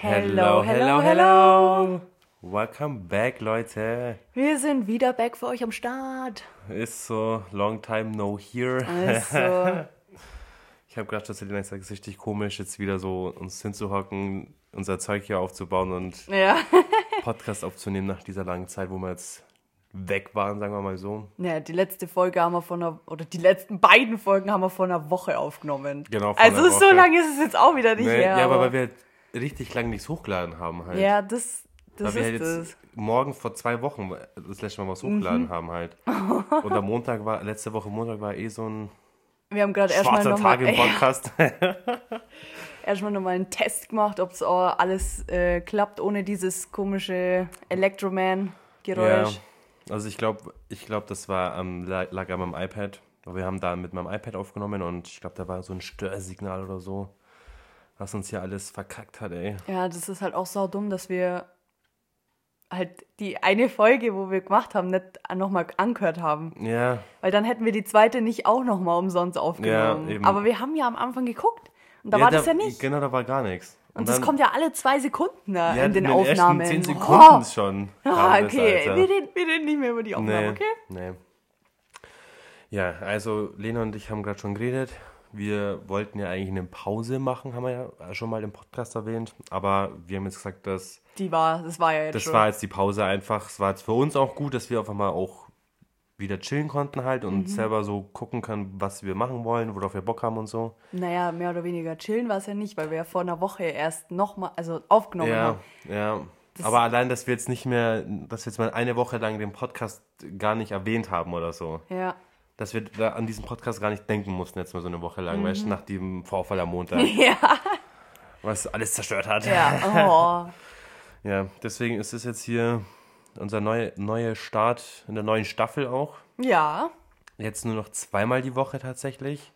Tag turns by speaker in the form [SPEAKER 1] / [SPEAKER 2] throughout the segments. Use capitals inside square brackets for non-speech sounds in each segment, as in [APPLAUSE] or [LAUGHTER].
[SPEAKER 1] Hello, hello, hello. Welcome back, Leute.
[SPEAKER 2] Wir sind wieder back für euch am Start.
[SPEAKER 1] Ist so, long time no here.
[SPEAKER 2] Also, [LAUGHS]
[SPEAKER 1] Ich habe gedacht, das ist jetzt richtig komisch, jetzt wieder so uns hinzuhocken, unser Zeug hier aufzubauen und
[SPEAKER 2] ja. [LAUGHS]
[SPEAKER 1] Podcast aufzunehmen nach dieser langen Zeit, wo wir jetzt weg waren, sagen wir mal so.
[SPEAKER 2] ja, die letzte Folge haben wir von einer, oder die letzten beiden Folgen haben wir vor einer Woche aufgenommen.
[SPEAKER 1] Genau, vor
[SPEAKER 2] Also so lange ist es jetzt auch wieder nicht
[SPEAKER 1] Nee,
[SPEAKER 2] her.
[SPEAKER 1] ja, aber weil wir richtig lange nichts hochgeladen haben halt.
[SPEAKER 2] ja, das, das
[SPEAKER 1] weil wir
[SPEAKER 2] ist
[SPEAKER 1] halt jetzt
[SPEAKER 2] es.
[SPEAKER 1] morgen vor zwei Wochen das letzte Mal was
[SPEAKER 2] Mhm.
[SPEAKER 1] hochgeladen haben halt. [LAUGHS] Und am Montag war, letzte Woche Montag war eh so ein
[SPEAKER 2] Wir haben gerade erstmal
[SPEAKER 1] schwarzer
[SPEAKER 2] nochmal
[SPEAKER 1] Tag im Podcast. [LAUGHS]
[SPEAKER 2] erstmal noch mal einen Test gemacht, ob es alles äh, klappt ohne dieses komische Electroman-Geräusch.
[SPEAKER 1] Ja, also ich glaube, ich glaub, das war am lag lag an meinem iPad. Wir haben da mit meinem iPad aufgenommen und ich glaube, da war so ein Störsignal oder so, was uns hier alles verkackt hat, ey.
[SPEAKER 2] Ja, das ist halt auch sau dumm, dass wir halt die eine Folge, wo wir gemacht haben, nicht nochmal angehört haben.
[SPEAKER 1] Ja,
[SPEAKER 2] Weil dann hätten wir die zweite nicht auch nochmal umsonst aufgenommen.
[SPEAKER 1] Ja, eben.
[SPEAKER 2] Aber wir haben ja am Anfang geguckt. Und da
[SPEAKER 1] ja,
[SPEAKER 2] war das ja nicht.
[SPEAKER 1] Genau, da war gar nichts.
[SPEAKER 2] Und das kommt ja alle zwei Sekunden da
[SPEAKER 1] ja,
[SPEAKER 2] in den
[SPEAKER 1] in
[SPEAKER 2] Aufnahmen.
[SPEAKER 1] Ersten 10 Sekunden
[SPEAKER 2] Oh.
[SPEAKER 1] schon.
[SPEAKER 2] Ah,
[SPEAKER 1] das,
[SPEAKER 2] okay.
[SPEAKER 1] Alter.
[SPEAKER 2] Wir reden, wir reden nicht mehr über die Aufnahmen,
[SPEAKER 1] Nee,
[SPEAKER 2] okay?
[SPEAKER 1] nee. Ja, also Lena und ich haben gerade schon geredet. Wir wollten ja eigentlich eine Pause machen, haben wir ja schon mal im Podcast erwähnt. Aber wir haben jetzt gesagt, dass
[SPEAKER 2] Die war, das war ja jetzt
[SPEAKER 1] das
[SPEAKER 2] schon.
[SPEAKER 1] war jetzt die Pause einfach. Es war jetzt für uns auch gut, dass wir auf einmal auch wieder chillen konnten halt und
[SPEAKER 2] Mhm.
[SPEAKER 1] selber so gucken können, was wir machen wollen, worauf wir Bock haben und so.
[SPEAKER 2] naja, mehr oder weniger chillen war es ja nicht, weil wir ja vor einer Woche erst nochmal, also aufgenommen
[SPEAKER 1] Ja,
[SPEAKER 2] haben.
[SPEAKER 1] ja. Aber allein, dass wir jetzt nicht mehr, dass wir jetzt mal eine Woche lang den Podcast gar nicht erwähnt haben oder so.
[SPEAKER 2] Ja.
[SPEAKER 1] Dass wir da an diesen Podcast gar nicht denken mussten, jetzt mal so eine Woche lang, weißt du, nach dem Vorfall am Montag,
[SPEAKER 2] Mhm. [LAUGHS] Ja.
[SPEAKER 1] was alles zerstört hat.
[SPEAKER 2] Ja. Oh. [LAUGHS]
[SPEAKER 1] Ja, deswegen ist es jetzt hier unser neue, neuer Start in der neuen Staffel auch.
[SPEAKER 2] Ja.
[SPEAKER 1] Jetzt nur noch zweimal die Woche tatsächlich.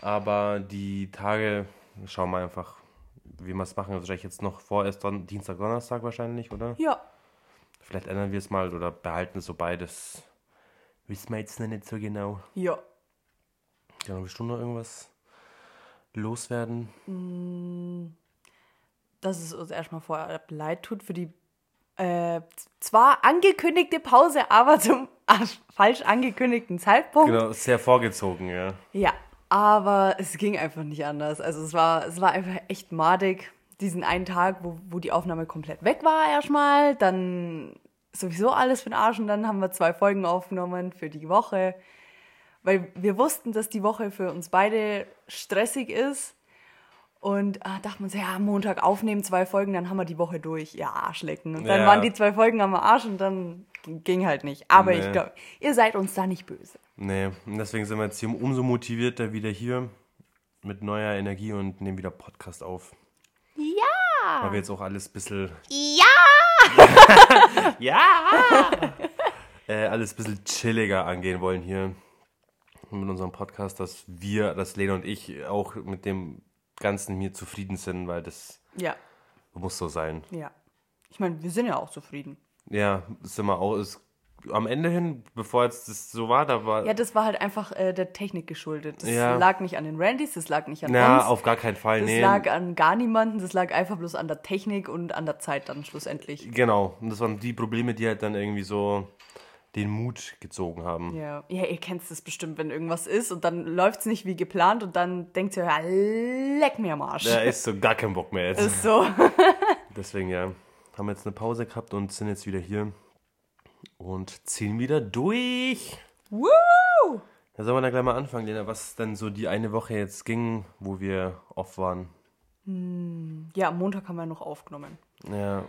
[SPEAKER 1] Aber die Tage, schauen wir einfach, wie wir es machen. Wahrscheinlich jetzt noch vorerst Don Dienstag, Donnerstag wahrscheinlich, oder?
[SPEAKER 2] Ja.
[SPEAKER 1] Vielleicht ändern wir es mal oder behalten es so beides. Wissen wir jetzt noch nicht so genau.
[SPEAKER 2] Ja.
[SPEAKER 1] Ja, willst du noch irgendwas loswerden?
[SPEAKER 2] dass es uns erstmal vorab leid tut für die äh, zwar angekündigte Pause, aber zum [LAUGHS] falsch angekündigten Zeitpunkt.
[SPEAKER 1] Genau, sehr vorgezogen, ja.
[SPEAKER 2] Ja, aber es ging einfach nicht anders. Also es war, es war einfach echt madig, diesen einen Tag, wo, wo die Aufnahme komplett weg war erstmal, dann sowieso alles für den Arsch und dann haben wir zwei Folgen aufgenommen für die Woche, weil wir wussten, dass die Woche für uns beide stressig ist und ah, dachten wir uns, ja, Montag aufnehmen, zwei Folgen, dann haben wir die Woche durch. Ja, Arschlecken. Und dann
[SPEAKER 1] Ja.
[SPEAKER 2] waren die zwei Folgen am Arsch und dann ging- ging halt nicht. Aber
[SPEAKER 1] Nee.
[SPEAKER 2] ich glaube, ihr seid uns da nicht böse.
[SPEAKER 1] Nee, und deswegen sind wir jetzt hier umso motivierter wieder hier mit neuer Energie und nehmen wieder Podcast auf.
[SPEAKER 2] Ja!
[SPEAKER 1] Weil wir jetzt auch alles ein bisschen,
[SPEAKER 2] Ja! [LAUGHS] [LAUGHS]
[SPEAKER 1] äh, alles ein bisschen chilliger angehen wollen hier mit unserem Podcast, dass wir, dass Lena und ich auch mit dem Ganzen hier zufrieden sind, weil das
[SPEAKER 2] Ja,
[SPEAKER 1] muss so sein.
[SPEAKER 2] ja. Ich meine, wir sind ja auch zufrieden.
[SPEAKER 1] Ja, sind wir auch, ist, am Ende hin, bevor jetzt das so war, da war,
[SPEAKER 2] Ja, das war halt einfach äh, der Technik geschuldet. Das
[SPEAKER 1] Ja.
[SPEAKER 2] lag nicht an den Randys, das lag nicht an
[SPEAKER 1] na,
[SPEAKER 2] uns.
[SPEAKER 1] auf gar keinen Fall,
[SPEAKER 2] das
[SPEAKER 1] nee.
[SPEAKER 2] lag an gar niemanden, das lag einfach bloß an der Technik und an der Zeit dann schlussendlich.
[SPEAKER 1] Genau, und das waren die Probleme, die halt dann irgendwie so den Mut gezogen haben.
[SPEAKER 2] Ja, ja ihr kennt das bestimmt, wenn irgendwas ist und dann läuft es nicht wie geplant und dann denkt ihr, ja, leck mir am Arsch.
[SPEAKER 1] Da ist so gar kein Bock mehr jetzt.
[SPEAKER 2] Ist so. [LAUGHS]
[SPEAKER 1] Deswegen, ja, haben wir jetzt eine Pause gehabt und sind jetzt wieder hier und ziehen wieder durch.
[SPEAKER 2] Woo!
[SPEAKER 1] Da sollen wir dann gleich mal anfangen, Lena, was dann so die eine Woche jetzt ging, wo wir off waren.
[SPEAKER 2] Ja, am Montag haben wir noch aufgenommen.
[SPEAKER 1] Ja,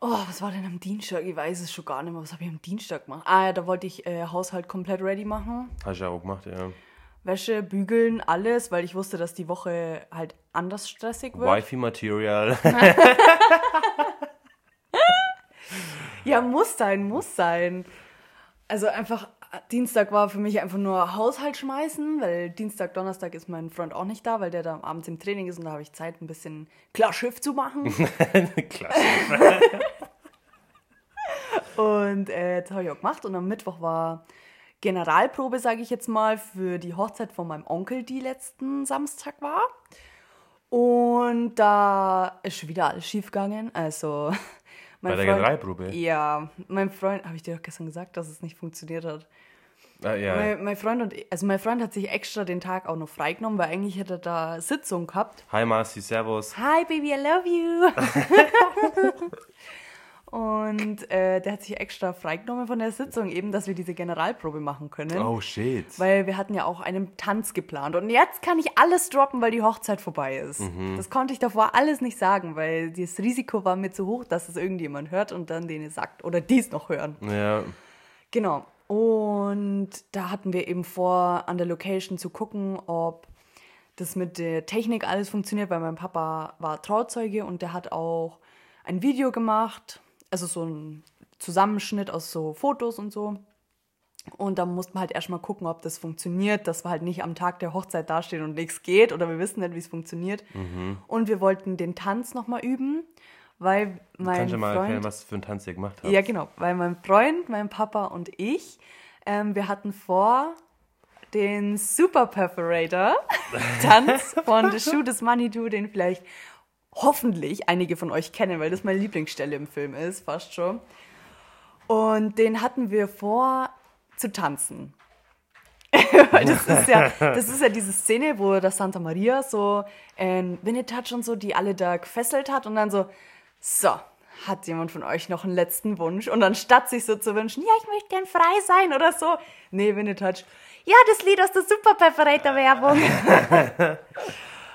[SPEAKER 2] Oh, was war denn am Dienstag? Ich weiß es schon gar nicht mehr. Was habe ich am Dienstag gemacht? Ah, ja, da wollte ich äh, Haushalt komplett ready machen.
[SPEAKER 1] hast du ja auch gemacht, ja.
[SPEAKER 2] Wäsche, bügeln, alles, weil ich wusste, dass die Woche halt anders stressig wird.
[SPEAKER 1] Wifi-Material. [LAUGHS] [LAUGHS]
[SPEAKER 2] Ja, muss sein, muss sein. Also einfach, Dienstag war für mich einfach nur Haushalt schmeißen, weil Dienstag, Donnerstag ist mein Freund auch nicht da, weil der da abends im Training ist und da habe ich Zeit, ein bisschen klar Schiff zu machen. [LAUGHS]
[SPEAKER 1] Klasse. [LAUGHS]
[SPEAKER 2] Und äh, das habe ich auch gemacht. Und am Mittwoch war Generalprobe, sage ich jetzt mal, für die Hochzeit von meinem Onkel, die letzten Samstag war. Und da ist schon wieder alles schief gegangen. Also,
[SPEAKER 1] Bei der Generalprobe?
[SPEAKER 2] Ja, mein Freund, habe ich dir doch gestern gesagt, dass es nicht funktioniert hat.
[SPEAKER 1] Ah, ja.
[SPEAKER 2] Mein, mein Freund und also mein Freund hat sich extra den Tag auch noch freigenommen, weil eigentlich hätte er da Sitzung gehabt.
[SPEAKER 1] Hi Marci, servus.
[SPEAKER 2] Hi baby, I love you. [LAUGHS] [LAUGHS] und äh, der hat sich extra freigenommen von der Sitzung, eben, dass wir diese Generalprobe machen können.
[SPEAKER 1] Oh shit.
[SPEAKER 2] Weil wir hatten ja auch einen Tanz geplant. Und jetzt kann ich alles droppen, weil die Hochzeit vorbei ist. Das konnte ich davor alles nicht sagen, weil das Risiko war mir zu hoch, dass es irgendjemand hört und dann denen sagt oder dies noch hören.
[SPEAKER 1] Ja.
[SPEAKER 2] Genau. Und da hatten wir eben vor, an der Location zu gucken, ob das mit der Technik alles funktioniert, weil mein Papa war Trauzeuge und der hat auch ein Video gemacht, also so ein Zusammenschnitt aus so Fotos und so. Und da mussten wir halt erstmal gucken, ob das funktioniert, dass wir halt nicht am Tag der Hochzeit dastehen und nichts geht oder wir wissen nicht, wie es funktioniert. Und wir wollten den Tanz nochmal üben, weil mein
[SPEAKER 1] Kannst du mal
[SPEAKER 2] Freund...
[SPEAKER 1] erklären, was für einen Tanz ihr gemacht habt?
[SPEAKER 2] Ja, genau. Weil mein Freund, mein Papa und ich, ähm, wir hatten vor, den Super Perforator Tanz [LAUGHS] von The is Money Do, den vielleicht hoffentlich einige von euch kennen, weil das meine Lieblingsstelle im Film ist, fast schon. Und den hatten wir vor zu tanzen. [LAUGHS] Das ist ja, das ist ja diese Szene, wo der Santa Maria so ein Winnetouch und so, die alle da gefesselt hat und dann so, so, hat jemand von euch noch einen letzten Wunsch? Und anstatt sich so zu wünschen, ja, ich möchte gern frei sein oder so, nee, Winnetouch, ja, das Lied aus der Super Perforator Werbung. [LAUGHS]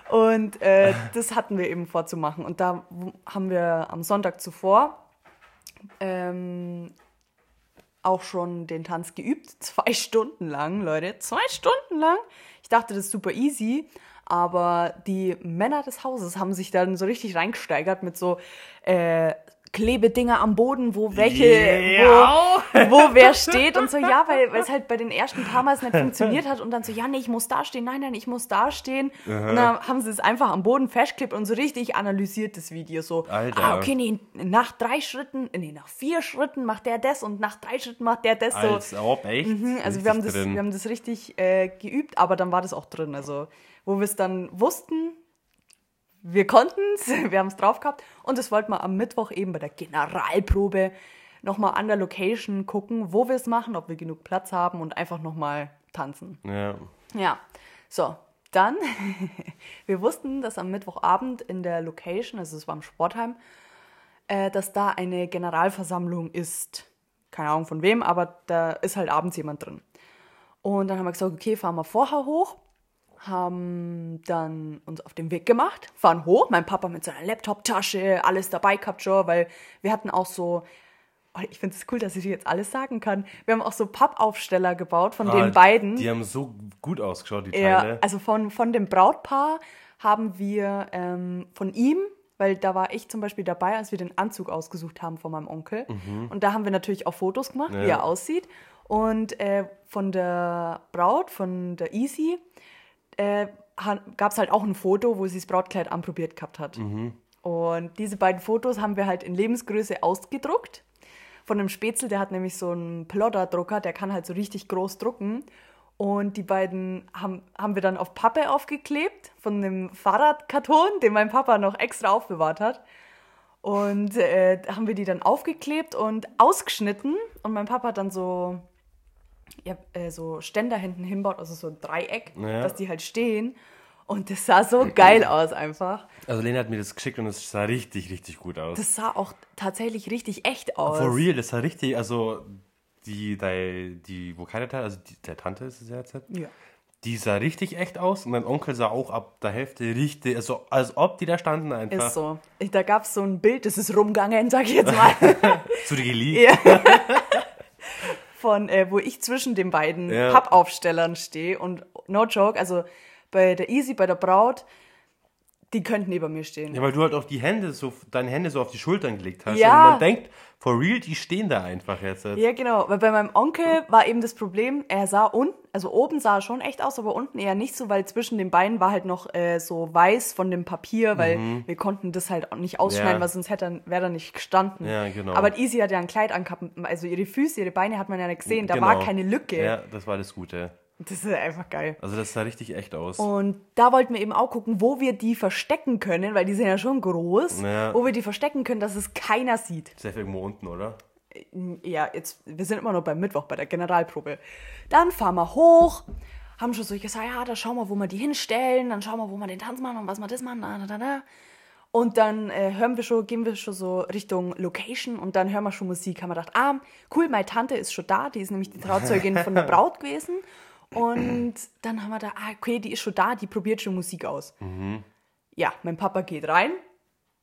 [SPEAKER 2] und äh, das hatten wir eben vorzumachen. Und da haben wir am Sonntag zuvor ähm, auch schon den Tanz geübt. Zwei Stunden lang, Leute. Zwei Stunden lang. Ich dachte, das ist super easy. Aber die Männer des Hauses haben sich dann so richtig reingesteigert mit so äh, Klebedinger am Boden, wo welche,
[SPEAKER 1] Ja.
[SPEAKER 2] wo, wo wer steht und so, ja, weil, weil es halt bei den ersten paar Mal nicht funktioniert hat und dann so, ja, nee, ich muss da stehen, nein, nein, ich muss da stehen. Und dann haben sie es einfach am Boden festgeklebt und so richtig analysiert, das Video. So,
[SPEAKER 1] Alter.
[SPEAKER 2] ah, okay, nee, nach drei Schritten, nee, nach vier Schritten macht der das und nach drei Schritten macht der das so.
[SPEAKER 1] Als ob, echt?
[SPEAKER 2] Mhm, also wir haben, das, wir haben das richtig äh, geübt, aber dann war das auch drin. Also wo wir es dann wussten, wir konnten es, [LAUGHS] wir haben es drauf gehabt und das wollten wir am Mittwoch eben bei der Generalprobe nochmal an der Location gucken, wo wir es machen, ob wir genug Platz haben und einfach nochmal tanzen.
[SPEAKER 1] Ja.
[SPEAKER 2] Ja, so, dann, [LAUGHS] wir wussten, dass am Mittwochabend in der Location, also es war im Sportheim, äh, dass da eine Generalversammlung ist. Keine Ahnung von wem, aber da ist halt abends jemand drin. Und dann haben wir gesagt, okay, fahren wir vorher hoch, haben dann uns auf den Weg gemacht, fahren hoch, mein Papa mit seiner Laptop-Tasche, alles dabei gehabt schon, weil wir hatten auch so, oh, ich finde es cool, dass ich dir jetzt alles sagen kann, wir haben auch so Pappaufsteller gebaut von
[SPEAKER 1] Ah,
[SPEAKER 2] den beiden.
[SPEAKER 1] Die haben so gut ausgeschaut, die
[SPEAKER 2] Ja,
[SPEAKER 1] Teile.
[SPEAKER 2] also von, von dem Brautpaar haben wir ähm, von ihm, weil da war ich zum Beispiel dabei, als wir den Anzug ausgesucht haben von meinem Onkel. Und da haben wir natürlich auch Fotos gemacht, wie
[SPEAKER 1] Ja.
[SPEAKER 2] er aussieht. Und äh, von der Braut, von der Easy, äh, gab es halt auch ein Foto, wo sie das Brautkleid anprobiert gehabt hat. Und diese beiden Fotos haben wir halt in Lebensgröße ausgedruckt. Von einem Spätzl, der hat nämlich so einen Plotterdrucker, der kann halt so richtig groß drucken. Und die beiden haben, haben wir dann auf Pappe aufgeklebt von einem Fahrradkarton, den mein Papa noch extra aufbewahrt hat. Und äh, haben wir die dann aufgeklebt und ausgeschnitten. Und mein Papa hat dann so, ja, äh, so Ständer hinten hinbaut, also so ein Dreieck,
[SPEAKER 1] Ja.
[SPEAKER 2] dass die halt stehen. Und das sah so geil aus einfach.
[SPEAKER 1] Also Lena hat mir das geschickt und es sah richtig, richtig gut aus.
[SPEAKER 2] Das sah auch tatsächlich richtig echt aus.
[SPEAKER 1] For real, das sah richtig, also die, die, die Vokalteil, also die, der Tante ist es ja jetzt,
[SPEAKER 2] Ja.
[SPEAKER 1] die sah richtig echt aus und mein Onkel sah auch ab der Hälfte richtig, also als ob die da standen einfach.
[SPEAKER 2] Ist so. Da gab es so ein Bild, das ist rumgegangen, sag ich jetzt mal. [LAUGHS]
[SPEAKER 1] Zu dir geleakt.
[SPEAKER 2] Ja. [LAUGHS] Von, äh, wo ich zwischen den beiden
[SPEAKER 1] Ja.
[SPEAKER 2] Pappaufstellern stehe und no joke, also bei der Easy, bei der Braut, die könnten neben mir stehen.
[SPEAKER 1] Ja, weil du halt auch die Hände so, deine Hände so auf die Schultern gelegt hast.
[SPEAKER 2] Ja.
[SPEAKER 1] Und man denkt, for real, die stehen da einfach jetzt.
[SPEAKER 2] Ja, genau. Weil bei meinem Onkel war eben das Problem, er sah unten, also oben sah er schon echt aus, aber unten eher nicht so, weil zwischen den Beinen war halt noch äh, so weiß von dem Papier, weil wir konnten das halt auch nicht ausschneiden,
[SPEAKER 1] Mhm. Ja.
[SPEAKER 2] weil sonst hätte er, wäre er nicht gestanden.
[SPEAKER 1] Ja, genau.
[SPEAKER 2] Aber Easy hat ja ein Kleid angehabt, also ihre Füße, ihre Beine hat man ja nicht gesehen, da
[SPEAKER 1] Genau.
[SPEAKER 2] war keine Lücke.
[SPEAKER 1] Ja, das war das Gute.
[SPEAKER 2] Das ist einfach geil.
[SPEAKER 1] Also das sah richtig echt aus.
[SPEAKER 2] Und da wollten wir eben auch gucken, wo wir die verstecken können, weil die sind ja schon groß,
[SPEAKER 1] Ja.
[SPEAKER 2] wo wir die verstecken können, dass es keiner sieht.
[SPEAKER 1] Safe irgendwo unten, oder?
[SPEAKER 2] Ja, jetzt, wir sind immer noch beim Mittwoch bei der Generalprobe. Dann fahren wir hoch, haben schon so gesagt, ja, da schauen wir, wo wir die hinstellen, dann schauen wir, wo wir den Tanz machen und was wir das machen, da, da, da. Und dann äh, hören wir schon, gehen wir schon so Richtung Location und dann hören wir schon Musik. Haben wir gedacht, ah, cool, meine Tante ist schon da, die ist nämlich die Trauzeugin von der [LAUGHS] Braut gewesen. Und dann haben wir da, ah, okay, die ist schon da, die probiert schon Musik aus. Ja, mein Papa geht rein.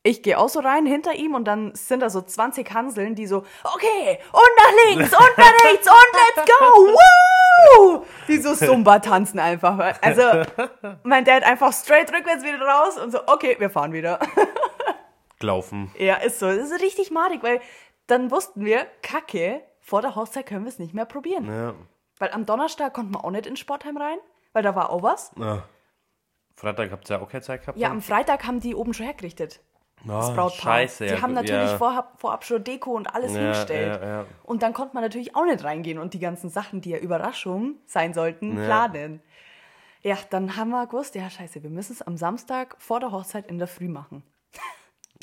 [SPEAKER 2] Ich gehe auch so rein hinter ihm und dann sind da so 20 Hanseln, die so, okay, und nach links, und nach rechts, und let's go, woo! Die so Zumba tanzen einfach. Also, mein Dad einfach straight rückwärts wieder raus und so, okay, wir fahren wieder.
[SPEAKER 1] Gelaufen.
[SPEAKER 2] Ja, ist so. Das ist richtig madig, weil dann wussten wir, kacke, vor der Hochzeit können wir es nicht mehr probieren.
[SPEAKER 1] Ja.
[SPEAKER 2] Weil am Donnerstag konnten wir auch nicht ins Sportheim rein, weil da war auch was.
[SPEAKER 1] Ah. Freitag habt ihr ja auch keine Zeit gehabt?
[SPEAKER 2] Ja,
[SPEAKER 1] dann?
[SPEAKER 2] am Freitag haben die oben schon hergerichtet. das
[SPEAKER 1] Ah,
[SPEAKER 2] Brautpaar.
[SPEAKER 1] Scheiße,
[SPEAKER 2] die
[SPEAKER 1] ja.
[SPEAKER 2] haben natürlich
[SPEAKER 1] ja.
[SPEAKER 2] vorab, vorab schon Deko und alles
[SPEAKER 1] Ja,
[SPEAKER 2] hingestellt.
[SPEAKER 1] ja, ja.
[SPEAKER 2] Und dann konnte man natürlich auch nicht reingehen und die ganzen Sachen, die ja Überraschung sein sollten,
[SPEAKER 1] Ja.
[SPEAKER 2] planen. Ja, dann haben wir gewusst, ja, scheiße, wir müssen es am Samstag vor der Hochzeit in der Früh machen.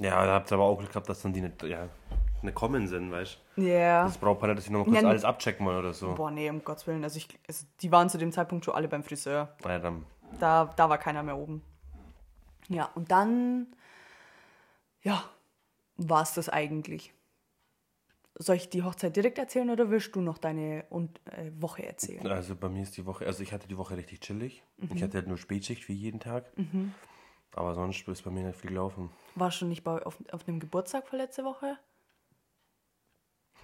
[SPEAKER 1] Ja, da habt ihr aber auch Glück gehabt, dass dann die nicht, ja, nicht kommen sind, weißt du?
[SPEAKER 2] Ja.
[SPEAKER 1] Das braucht man nicht, dass sie noch mal kurz
[SPEAKER 2] Ja,
[SPEAKER 1] alles abchecken wollen oder so.
[SPEAKER 2] Boah, nee, um Gottes Willen. Also, ich, also die waren zu dem Zeitpunkt schon alle beim Friseur.
[SPEAKER 1] Ja, dann.
[SPEAKER 2] Da, da war keiner mehr oben. Ja, und dann, ja, war es das eigentlich. Soll ich die Hochzeit direkt erzählen oder willst du noch deine und, äh, Woche erzählen?
[SPEAKER 1] Also bei mir ist die Woche, also ich hatte die Woche richtig chillig. Ich hatte halt nur Spätschicht wie jeden Tag. Aber sonst ist bei mir nicht viel gelaufen.
[SPEAKER 2] Warst du nicht bei, auf, auf einem Geburtstag vor letzte Woche?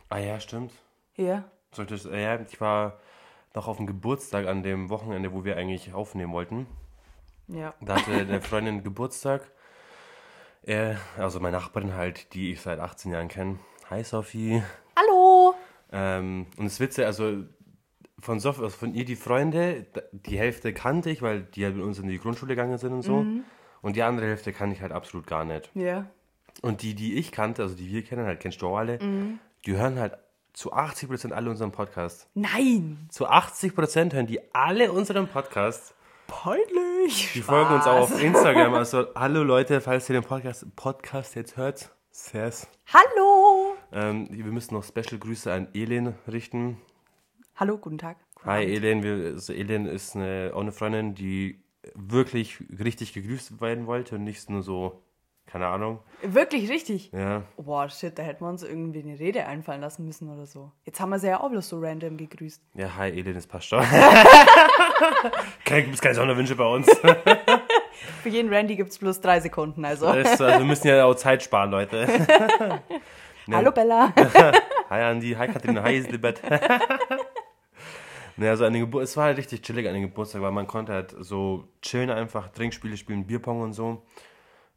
[SPEAKER 1] Ah ja, stimmt.
[SPEAKER 2] Ja.
[SPEAKER 1] Soll ich das, äh, ja, ich war noch auf dem Geburtstag an dem Wochenende, wo wir eigentlich aufnehmen wollten.
[SPEAKER 2] Ja.
[SPEAKER 1] Da hatte eine Freundin [LAUGHS] Geburtstag. Er, also meine Nachbarin halt, die ich seit 18 Jahren kenne. Hi Sophie.
[SPEAKER 2] Hallo!
[SPEAKER 1] Ähm, und das Witze, also von, Sof also von ihr die Freunde, die Hälfte kannte ich, weil die halt mit uns in die Grundschule gegangen sind und so. Und die andere Hälfte kannte ich halt absolut gar nicht.
[SPEAKER 2] Ja.
[SPEAKER 1] Und die, die ich kannte, also die wir kennen, halt kennst du auch alle, die hören halt zu 80% alle unseren Podcast.
[SPEAKER 2] Nein!
[SPEAKER 1] Zu 80% hören die alle unseren Podcast.
[SPEAKER 2] Peinlich!
[SPEAKER 1] Die folgen uns auch auf Instagram. Also, [LAUGHS] hallo Leute, falls ihr den Podcast, Podcast jetzt hört, Sers.
[SPEAKER 2] Hallo!
[SPEAKER 1] Ähm, wir müssen noch Special Grüße an Elin richten.
[SPEAKER 2] Hallo, guten Tag.
[SPEAKER 1] Hi Elin, wir, also Elin ist eine, auch eine Freundin, die wirklich richtig gegrüßt werden wollte und nicht nur so, keine Ahnung.
[SPEAKER 2] Wirklich richtig.
[SPEAKER 1] Ja,
[SPEAKER 2] Boah, shit, da hätten wir uns irgendwie eine Rede einfallen lassen müssen oder so. Jetzt haben wir sie ja auch bloß so random gegrüßt.
[SPEAKER 1] ja, hi Elin, das passt schon. [LAUGHS] Keine, gibt's keine Sonderwünsche bei uns. [LAUGHS]
[SPEAKER 2] Für jeden Randy gibt es bloß drei Sekunden, also.
[SPEAKER 1] Also wir müssen ja auch Zeit sparen, Leute. [LAUGHS]
[SPEAKER 2] Hallo Bella.
[SPEAKER 1] Hi Andi, hi Katharina, hi Elisabeth. ne, also an den Gebur es war halt richtig chillig an den Geburtstag, weil man konnte halt so chillen einfach, Trinkspiele spielen, Bierpong und so.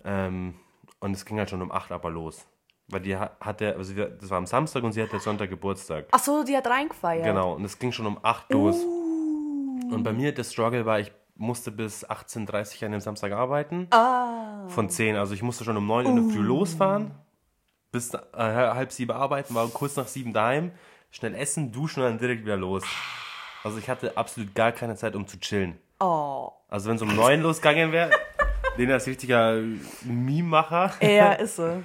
[SPEAKER 1] Ähm, und es ging halt schon um 8 aber los. Weil die ha- hatte, also das war am Samstag und sie hatte Sonntag Geburtstag.
[SPEAKER 2] Ach so, die hat reingefeiert.
[SPEAKER 1] Genau, und es ging schon um 8 los. Und bei mir das Struggle war, ich musste bis 18.30 Uhr an dem Samstag arbeiten.
[SPEAKER 2] Ah.
[SPEAKER 1] Von 10. Also ich musste schon um 9 Uhr in der Früh losfahren. Bis äh, halb sieben arbeiten, war kurz nach sieben daheim. Schnell essen, duschen und dann direkt wieder los. Also ich hatte absolut gar keine Zeit, um zu chillen.
[SPEAKER 2] Oh.
[SPEAKER 1] Also wenn es um 9 losgegangen wäre, den ist richtiger Meme-Macher.
[SPEAKER 2] Er ist so.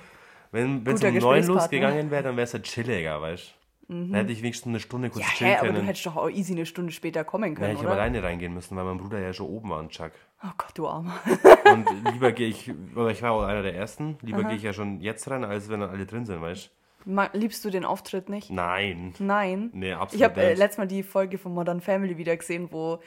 [SPEAKER 1] Wenn es um 9
[SPEAKER 2] Gesprächspartner.
[SPEAKER 1] losgegangen wäre, dann wäre es halt chilliger, weißt du. Da hätte ich wenigstens eine Stunde kurz
[SPEAKER 2] Mhm. Ja,
[SPEAKER 1] chillen
[SPEAKER 2] hä, aber
[SPEAKER 1] können.
[SPEAKER 2] du hättest doch auch easy eine Stunde später kommen
[SPEAKER 1] ja,
[SPEAKER 2] können,
[SPEAKER 1] ich habe
[SPEAKER 2] oder?
[SPEAKER 1] alleine reingehen müssen, weil mein Bruder ja schon oben war und Chuck.
[SPEAKER 2] Oh Gott, du Armer.
[SPEAKER 1] Und lieber gehe ich, oder ich war auch einer der Ersten, lieber gehe ich ja schon jetzt rein, als wenn dann alle drin sind, weißt
[SPEAKER 2] Ma- Liebst du den Auftritt nicht?
[SPEAKER 1] du? Nein.
[SPEAKER 2] Nein.
[SPEAKER 1] Nee, absolut
[SPEAKER 2] Ich habe äh,
[SPEAKER 1] nicht.
[SPEAKER 2] letztes Mal die Folge von Modern Family wieder gesehen, wo,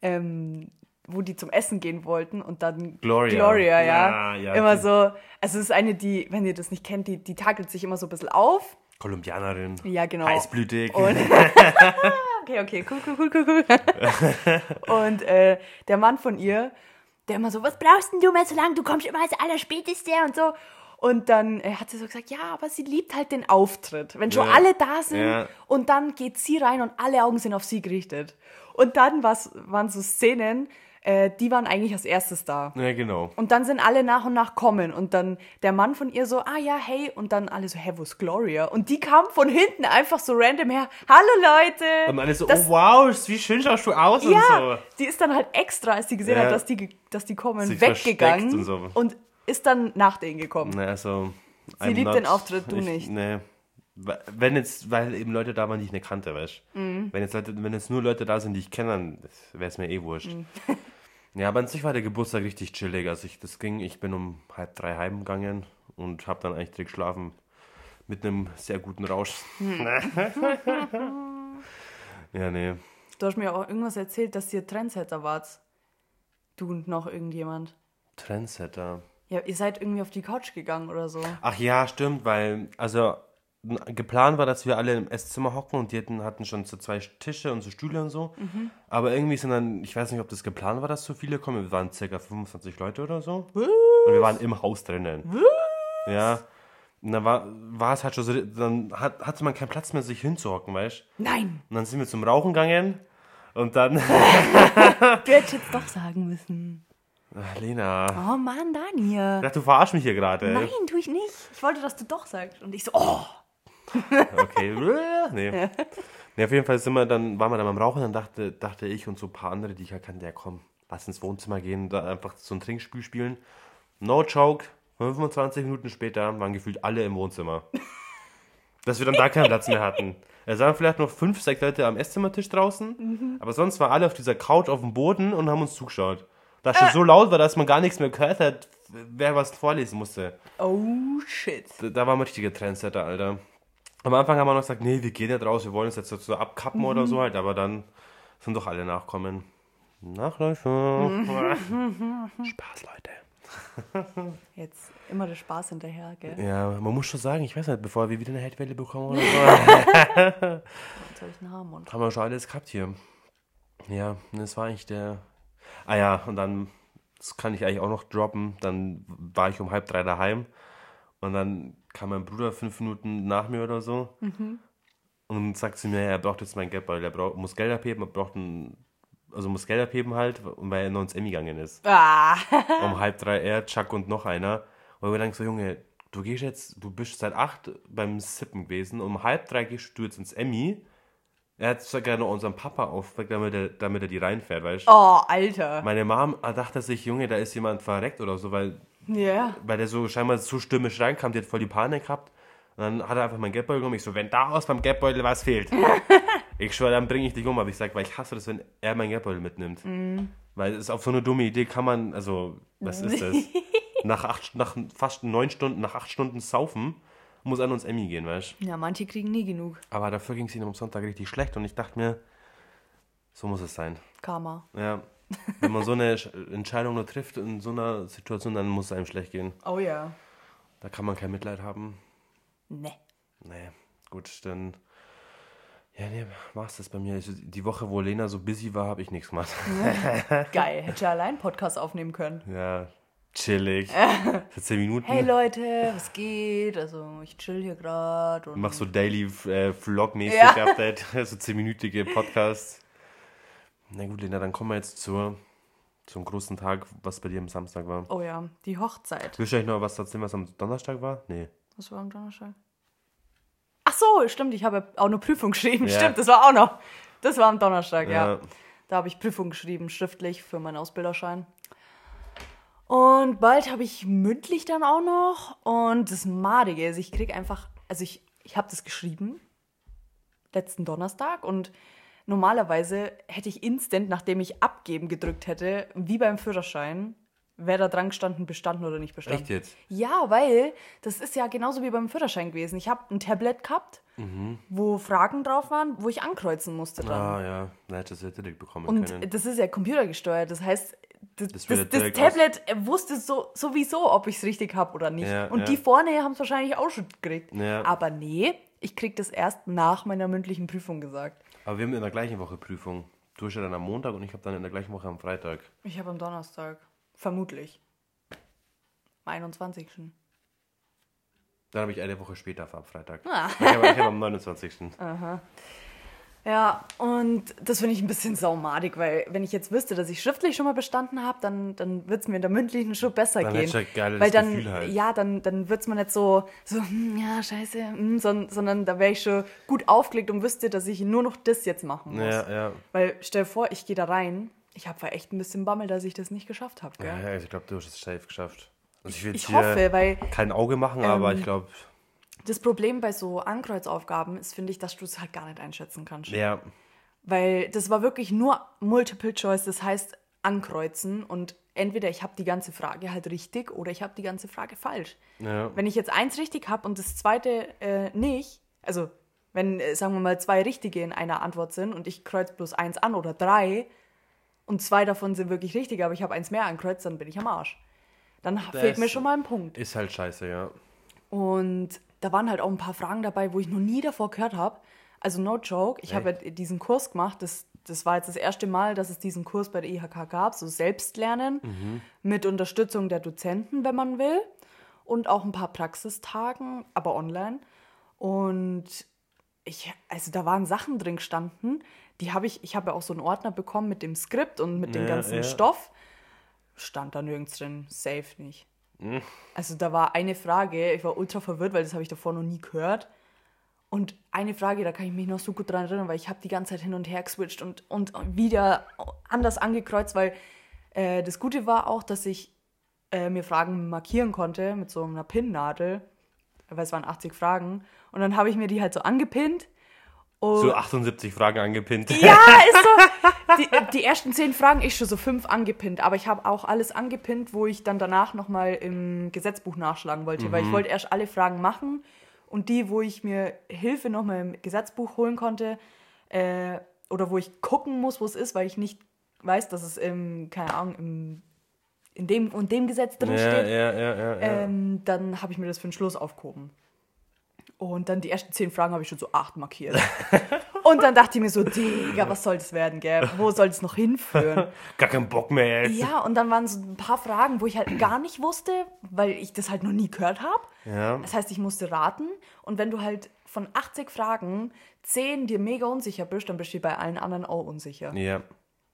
[SPEAKER 2] ähm, wo die zum Essen gehen wollten und dann
[SPEAKER 1] Gloria.
[SPEAKER 2] Gloria, ja.
[SPEAKER 1] Ja, ja,
[SPEAKER 2] immer
[SPEAKER 1] die-
[SPEAKER 2] so. Also es ist eine, die, wenn ihr das nicht kennt, die, die takelt sich immer so ein bisschen auf.
[SPEAKER 1] Kolumbianerin.
[SPEAKER 2] Ja, genau.
[SPEAKER 1] Heißblütig.
[SPEAKER 2] Und [LAUGHS] okay, okay, cool, cool, cool, cool, cool. und äh, der Mann von ihr, der immer so, was brauchst denn du mehr so lange? Du kommst immer als Allerspäteste und so. Und dann äh, hat sie so gesagt, ja, aber sie liebt halt den Auftritt, wenn schon
[SPEAKER 1] Ja.
[SPEAKER 2] alle da sind.
[SPEAKER 1] Ja.
[SPEAKER 2] Und dann geht sie rein und alle Augen sind auf sie gerichtet. Und dann waren so Szenen, äh, die waren eigentlich als erstes da.
[SPEAKER 1] Ja, genau.
[SPEAKER 2] Und dann sind alle nach und nach kommen und dann der Mann von ihr so, ah ja, hey, und dann alle so, hey, wo ist Gloria? Und die kam von hinten einfach so random her, hallo Leute!
[SPEAKER 1] Und alle so,
[SPEAKER 2] Das-
[SPEAKER 1] oh wow, wie schön schaust du aus
[SPEAKER 2] ja,
[SPEAKER 1] und so.
[SPEAKER 2] die ist dann halt extra, als sie gesehen
[SPEAKER 1] Ja.
[SPEAKER 2] hat, dass die, dass die kommen,
[SPEAKER 1] Sich
[SPEAKER 2] weggegangen
[SPEAKER 1] und so.
[SPEAKER 2] und ist dann nach denen gekommen.
[SPEAKER 1] Ne, also,
[SPEAKER 2] Sie liebt den Auftritt, du nicht.
[SPEAKER 1] Ne. Wenn jetzt, weil eben Leute da waren, die ich nicht kannte, weißt
[SPEAKER 2] Mhm.
[SPEAKER 1] Wenn jetzt Leute, wenn jetzt nur Leute da sind, die ich kenne, dann wäre es mir eh wurscht.
[SPEAKER 2] Mhm. [LAUGHS]
[SPEAKER 1] Ja, aber an sich war der Geburtstag richtig chillig. Also ich, das ging, ich bin um halb drei heimgegangen und habe dann eigentlich direkt geschlafen. Mit einem sehr guten Rausch. [LAUGHS] Ja, nee.
[SPEAKER 2] Du hast mir auch irgendwas erzählt, dass ihr Trendsetter wart. Du und noch irgendjemand.
[SPEAKER 1] Trendsetter.
[SPEAKER 2] Ja, ihr seid irgendwie auf die Couch gegangen oder so.
[SPEAKER 1] Ach ja, stimmt, weil, also geplant war, dass wir alle im Esszimmer hocken und die hatten, hatten schon so zwei Tische und so Stühle und so. Aber irgendwie sind dann, ich weiß nicht, ob das geplant war, dass so viele kommen. Wir waren circa 25 Leute oder so. Und wir waren im Haus drinnen. Ja. Und dann war, war es halt schon so, dann hat, hatte man keinen Platz mehr, sich hinzuhocken, weißt du?
[SPEAKER 2] Nein!
[SPEAKER 1] Und dann sind wir zum Rauchen gegangen und dann. [LAUGHS]
[SPEAKER 2] Du hättest jetzt doch sagen müssen.
[SPEAKER 1] Ach, Lena.
[SPEAKER 2] Oh Mann, Daniel.
[SPEAKER 1] Ich dachte, du verarsch mich hier gerade.
[SPEAKER 2] Nein, tu ich nicht. Ich wollte, dass du doch sagst. Und ich so, oh.
[SPEAKER 1] Okay. [LAUGHS] nee. nee. Auf jeden Fall sind wir dann, waren wir dann beim Rauchen, dann dachte, dachte ich und so ein paar andere, die ich halt kannte, ja komm, lass ins Wohnzimmer gehen, da einfach so ein Trinkspiel spielen. No joke, 25 Minuten später waren gefühlt alle im Wohnzimmer. [LAUGHS] Dass wir dann da keinen Platz mehr hatten. Es waren vielleicht noch fünf, sechs Leute am Esszimmertisch draußen, aber sonst waren alle auf dieser Couch auf dem Boden und haben uns zugeschaut. Da es schon so laut war, dass man gar nichts mehr gehört hat, wer was vorlesen musste.
[SPEAKER 2] Oh shit.
[SPEAKER 1] Da, da waren wir richtige Trendsetter, Alter. Am Anfang haben wir noch gesagt, nee, wir gehen nicht raus, wir wollen uns jetzt so abkappen oder so halt, aber dann sind doch alle nachkommen. Nachläufer. [LAUGHS] Spaß, Leute. [LAUGHS]
[SPEAKER 2] Jetzt immer der Spaß hinterher, gell?
[SPEAKER 1] Ja, man muss schon sagen, ich weiß nicht, bevor wir wieder eine Heldwelle bekommen oder so, [LAUGHS]
[SPEAKER 2] haben?
[SPEAKER 1] Wir schon alles gehabt hier. Ja, das war eigentlich der. Ah ja, und dann, das kann ich eigentlich auch noch droppen, dann war ich um halb drei daheim und dann kam mein Bruder fünf Minuten nach mir oder so und sagt zu mir, er braucht jetzt mein Geldbeutel, er braucht, muss Geld abheben, er braucht ein, also muss Geld abheben halt, weil er noch ins Emmy gegangen ist.
[SPEAKER 2] ah. [LAUGHS]
[SPEAKER 1] Um halb drei er, Chuck und noch einer. Und wir denken so, Junge, du gehst jetzt, du bist seit acht beim Sippen gewesen, um halb drei gehst du jetzt ins Emmy. Er hat sogar noch unseren Papa aufgeweckt, damit er, damit er die reinfährt, weißt du?
[SPEAKER 2] Oh, Alter.
[SPEAKER 1] Meine Mom dachte sich, Junge, da ist jemand verreckt oder so, weil,
[SPEAKER 2] Ja.
[SPEAKER 1] weil der so scheinbar so stürmisch reinkam, die hat voll die Panik gehabt. Und dann hat er einfach mein Geldbeutel genommen. Ich so, wenn da aus beim Geldbeutel was fehlt, [LAUGHS] ich schwöre, dann bringe ich dich um. Aber ich sag, weil ich hasse das, wenn er mein Geldbeutel mitnimmt. Weil es ist auf so eine dumme Idee kann man, also, was ist das? nach, acht, nach fast neun Stunden, nach acht Stunden saufen, muss an uns Emmy gehen, weißt du?
[SPEAKER 2] Ja, manche kriegen nie genug.
[SPEAKER 1] Aber dafür ging es ihnen am Sonntag richtig schlecht und ich dachte mir, so muss es sein.
[SPEAKER 2] Karma.
[SPEAKER 1] Ja. Wenn man so eine Sch- Entscheidung nur trifft in so einer Situation, dann muss es einem schlecht gehen.
[SPEAKER 2] Oh ja.
[SPEAKER 1] Da kann man kein Mitleid haben.
[SPEAKER 2] Ne.
[SPEAKER 1] Nee, gut, dann. Ja, nee, war's das bei mir. Die Woche, wo Lena so busy war, habe ich nichts gemacht. [LAUGHS]
[SPEAKER 2] Geil. Hätte ja allein Podcast aufnehmen können.
[SPEAKER 1] Ja, chillig. [LAUGHS] Für 10 Minuten.
[SPEAKER 2] Hey Leute, was geht? Also, ich chill hier gerade.
[SPEAKER 1] Mach so Daily äh, Vlog-mäßig
[SPEAKER 2] Ja.
[SPEAKER 1] Update, [LAUGHS] so 10-minütige Podcasts. Na gut, Lena, dann kommen wir jetzt zur, zum großen Tag, was bei dir am Samstag war.
[SPEAKER 2] Oh ja, die Hochzeit.
[SPEAKER 1] Willst du eigentlich noch was erzählen, was am Donnerstag war? Nee.
[SPEAKER 2] Was war am Donnerstag? Ach so, stimmt, ich habe auch eine Prüfung geschrieben.
[SPEAKER 1] Ja.
[SPEAKER 2] Stimmt, das war auch noch. Das war am Donnerstag, ja.
[SPEAKER 1] Ja.
[SPEAKER 2] Da habe ich Prüfung geschrieben, schriftlich für meinen Ausbilderschein. Und bald habe ich mündlich dann auch noch. Und das Madige ist, ich krieg einfach, also ich, ich habe das geschrieben, letzten Donnerstag. Und normalerweise hätte ich instant, nachdem ich abgeben gedrückt hätte, wie beim Führerschein, wäre da dran gestanden, bestanden oder nicht bestanden.
[SPEAKER 1] Echt jetzt?
[SPEAKER 2] Ja, weil das ist ja genauso wie beim Führerschein gewesen. Ich habe ein Tablet gehabt, wo Fragen drauf waren, wo ich ankreuzen musste dann.
[SPEAKER 1] Ah ja, dann hättest du es ja direkt bekommen
[SPEAKER 2] Und
[SPEAKER 1] können.
[SPEAKER 2] das ist ja computergesteuert. Das heißt, das,
[SPEAKER 1] Das
[SPEAKER 2] das, das, Tablet wusste so, sowieso, ob ich es richtig habe oder nicht.
[SPEAKER 1] Ja,
[SPEAKER 2] und
[SPEAKER 1] ja.
[SPEAKER 2] die vorne haben es wahrscheinlich auch schon gekriegt.
[SPEAKER 1] Ja.
[SPEAKER 2] Aber nee, ich krieg das erst nach meiner mündlichen Prüfung gesagt.
[SPEAKER 1] Aber wir haben in der gleichen Woche Prüfung. Du hast ja dann am Montag und ich habe dann in der gleichen Woche am Freitag.
[SPEAKER 2] Ich habe am Donnerstag. Vermutlich. Am 21.
[SPEAKER 1] Dann habe ich eine Woche später am Freitag.
[SPEAKER 2] Ah.
[SPEAKER 1] Ich habe hab am 29. [LAUGHS]
[SPEAKER 2] Ja, und das finde ich ein bisschen saumadig, weil wenn ich jetzt wüsste, dass ich schriftlich schon mal bestanden habe, dann, dann wird es mir in der mündlichen schon besser
[SPEAKER 1] Dann
[SPEAKER 2] gehen.
[SPEAKER 1] du ein geiles
[SPEAKER 2] weil dann,
[SPEAKER 1] Gefühl halt.
[SPEAKER 2] ja, dann, dann wird es mir nicht so, so hm, ja, scheiße, hm, sondern, sondern da wäre ich schon gut aufgelegt und wüsste, dass ich nur noch das jetzt machen muss.
[SPEAKER 1] Ja, ja.
[SPEAKER 2] Weil stell dir vor, ich gehe da rein, ich habe echt ein bisschen Bammel, dass ich das nicht geschafft habe.
[SPEAKER 1] Ja, ja, ich glaube, du hast es safe geschafft. Also ich will
[SPEAKER 2] Ich hoffe, weil
[SPEAKER 1] kein Auge machen, aber
[SPEAKER 2] Ähm,
[SPEAKER 1] ich glaube,
[SPEAKER 2] das Problem bei so Ankreuzaufgaben ist, finde ich, dass du es halt gar nicht einschätzen kannst.
[SPEAKER 1] ja,
[SPEAKER 2] Weil das war wirklich nur Multiple Choice, das heißt ankreuzen und entweder ich habe die ganze Frage halt richtig oder ich habe die ganze Frage falsch.
[SPEAKER 1] ja.
[SPEAKER 2] Wenn ich jetzt eins richtig habe und das zweite äh, nicht, also wenn, äh, sagen wir mal, zwei richtige in einer Antwort sind und ich kreuz bloß eins an oder drei und zwei davon sind wirklich richtig, aber ich habe eins mehr ankreuzt, dann bin ich am Arsch. Dann fehlt mir schon mal ein Punkt.
[SPEAKER 1] Ist halt scheiße, ja.
[SPEAKER 2] Und da waren halt auch ein paar Fragen dabei, wo ich noch nie davor gehört habe. Also no joke, ich habe ja diesen Kurs gemacht, das, das war jetzt das erste Mal, dass es diesen Kurs bei der IHK gab, so Selbstlernen mit Unterstützung der Dozenten, wenn man will. Und auch ein paar Praxistagen, aber online. Und ich, also da waren Sachen drin gestanden, die habe ich, ich habe ja auch so einen Ordner bekommen mit dem Skript und mit dem
[SPEAKER 1] Ja,
[SPEAKER 2] ganzen
[SPEAKER 1] ja.
[SPEAKER 2] Stoff. Stand da nirgends drin, safe nicht. Also da war eine Frage, ich war ultra verwirrt, weil das habe ich davor noch nie gehört. Und eine Frage, da kann ich mich noch so gut dran erinnern, weil ich habe die ganze Zeit hin und her geswitcht und, und wieder anders angekreuzt, weil äh, das Gute war auch, dass ich äh, mir Fragen markieren konnte mit so einer Pinnnadel, weil es waren 80 Fragen. Und dann habe ich mir die halt so angepinnt. Und
[SPEAKER 1] So 78 Fragen angepinnt.
[SPEAKER 2] ja, ist so. Die, die ersten zehn Fragen, ich schon so fünf angepinnt. Aber ich habe auch alles angepinnt, wo ich dann danach nochmal im Gesetzbuch nachschlagen wollte. Weil ich wollte erst alle Fragen machen. Und die, wo ich mir Hilfe nochmal im Gesetzbuch holen konnte, äh, oder wo ich gucken muss, wo es ist, weil ich nicht weiß, dass es im, keine Ahnung, im, in dem und dem Gesetz drin
[SPEAKER 1] Ja,
[SPEAKER 2] steht,
[SPEAKER 1] ja, ja.
[SPEAKER 2] ähm, dann habe ich mir das für den Schluss aufgehoben. Und dann die ersten zehn Fragen habe ich schon so acht markiert. [LAUGHS] und dann dachte ich mir so, Digga, was soll das werden, gell? Wo soll das noch hinführen? [LAUGHS]
[SPEAKER 1] Gar keinen Bock mehr jetzt.
[SPEAKER 2] ja, und dann waren so ein paar Fragen, wo ich halt gar nicht wusste, weil ich das halt noch nie gehört habe.
[SPEAKER 1] Ja.
[SPEAKER 2] Das heißt, ich musste raten. Und wenn du halt von 80 Fragen 10 dir mega unsicher bist, dann bist du bei allen anderen auch unsicher.
[SPEAKER 1] Ja.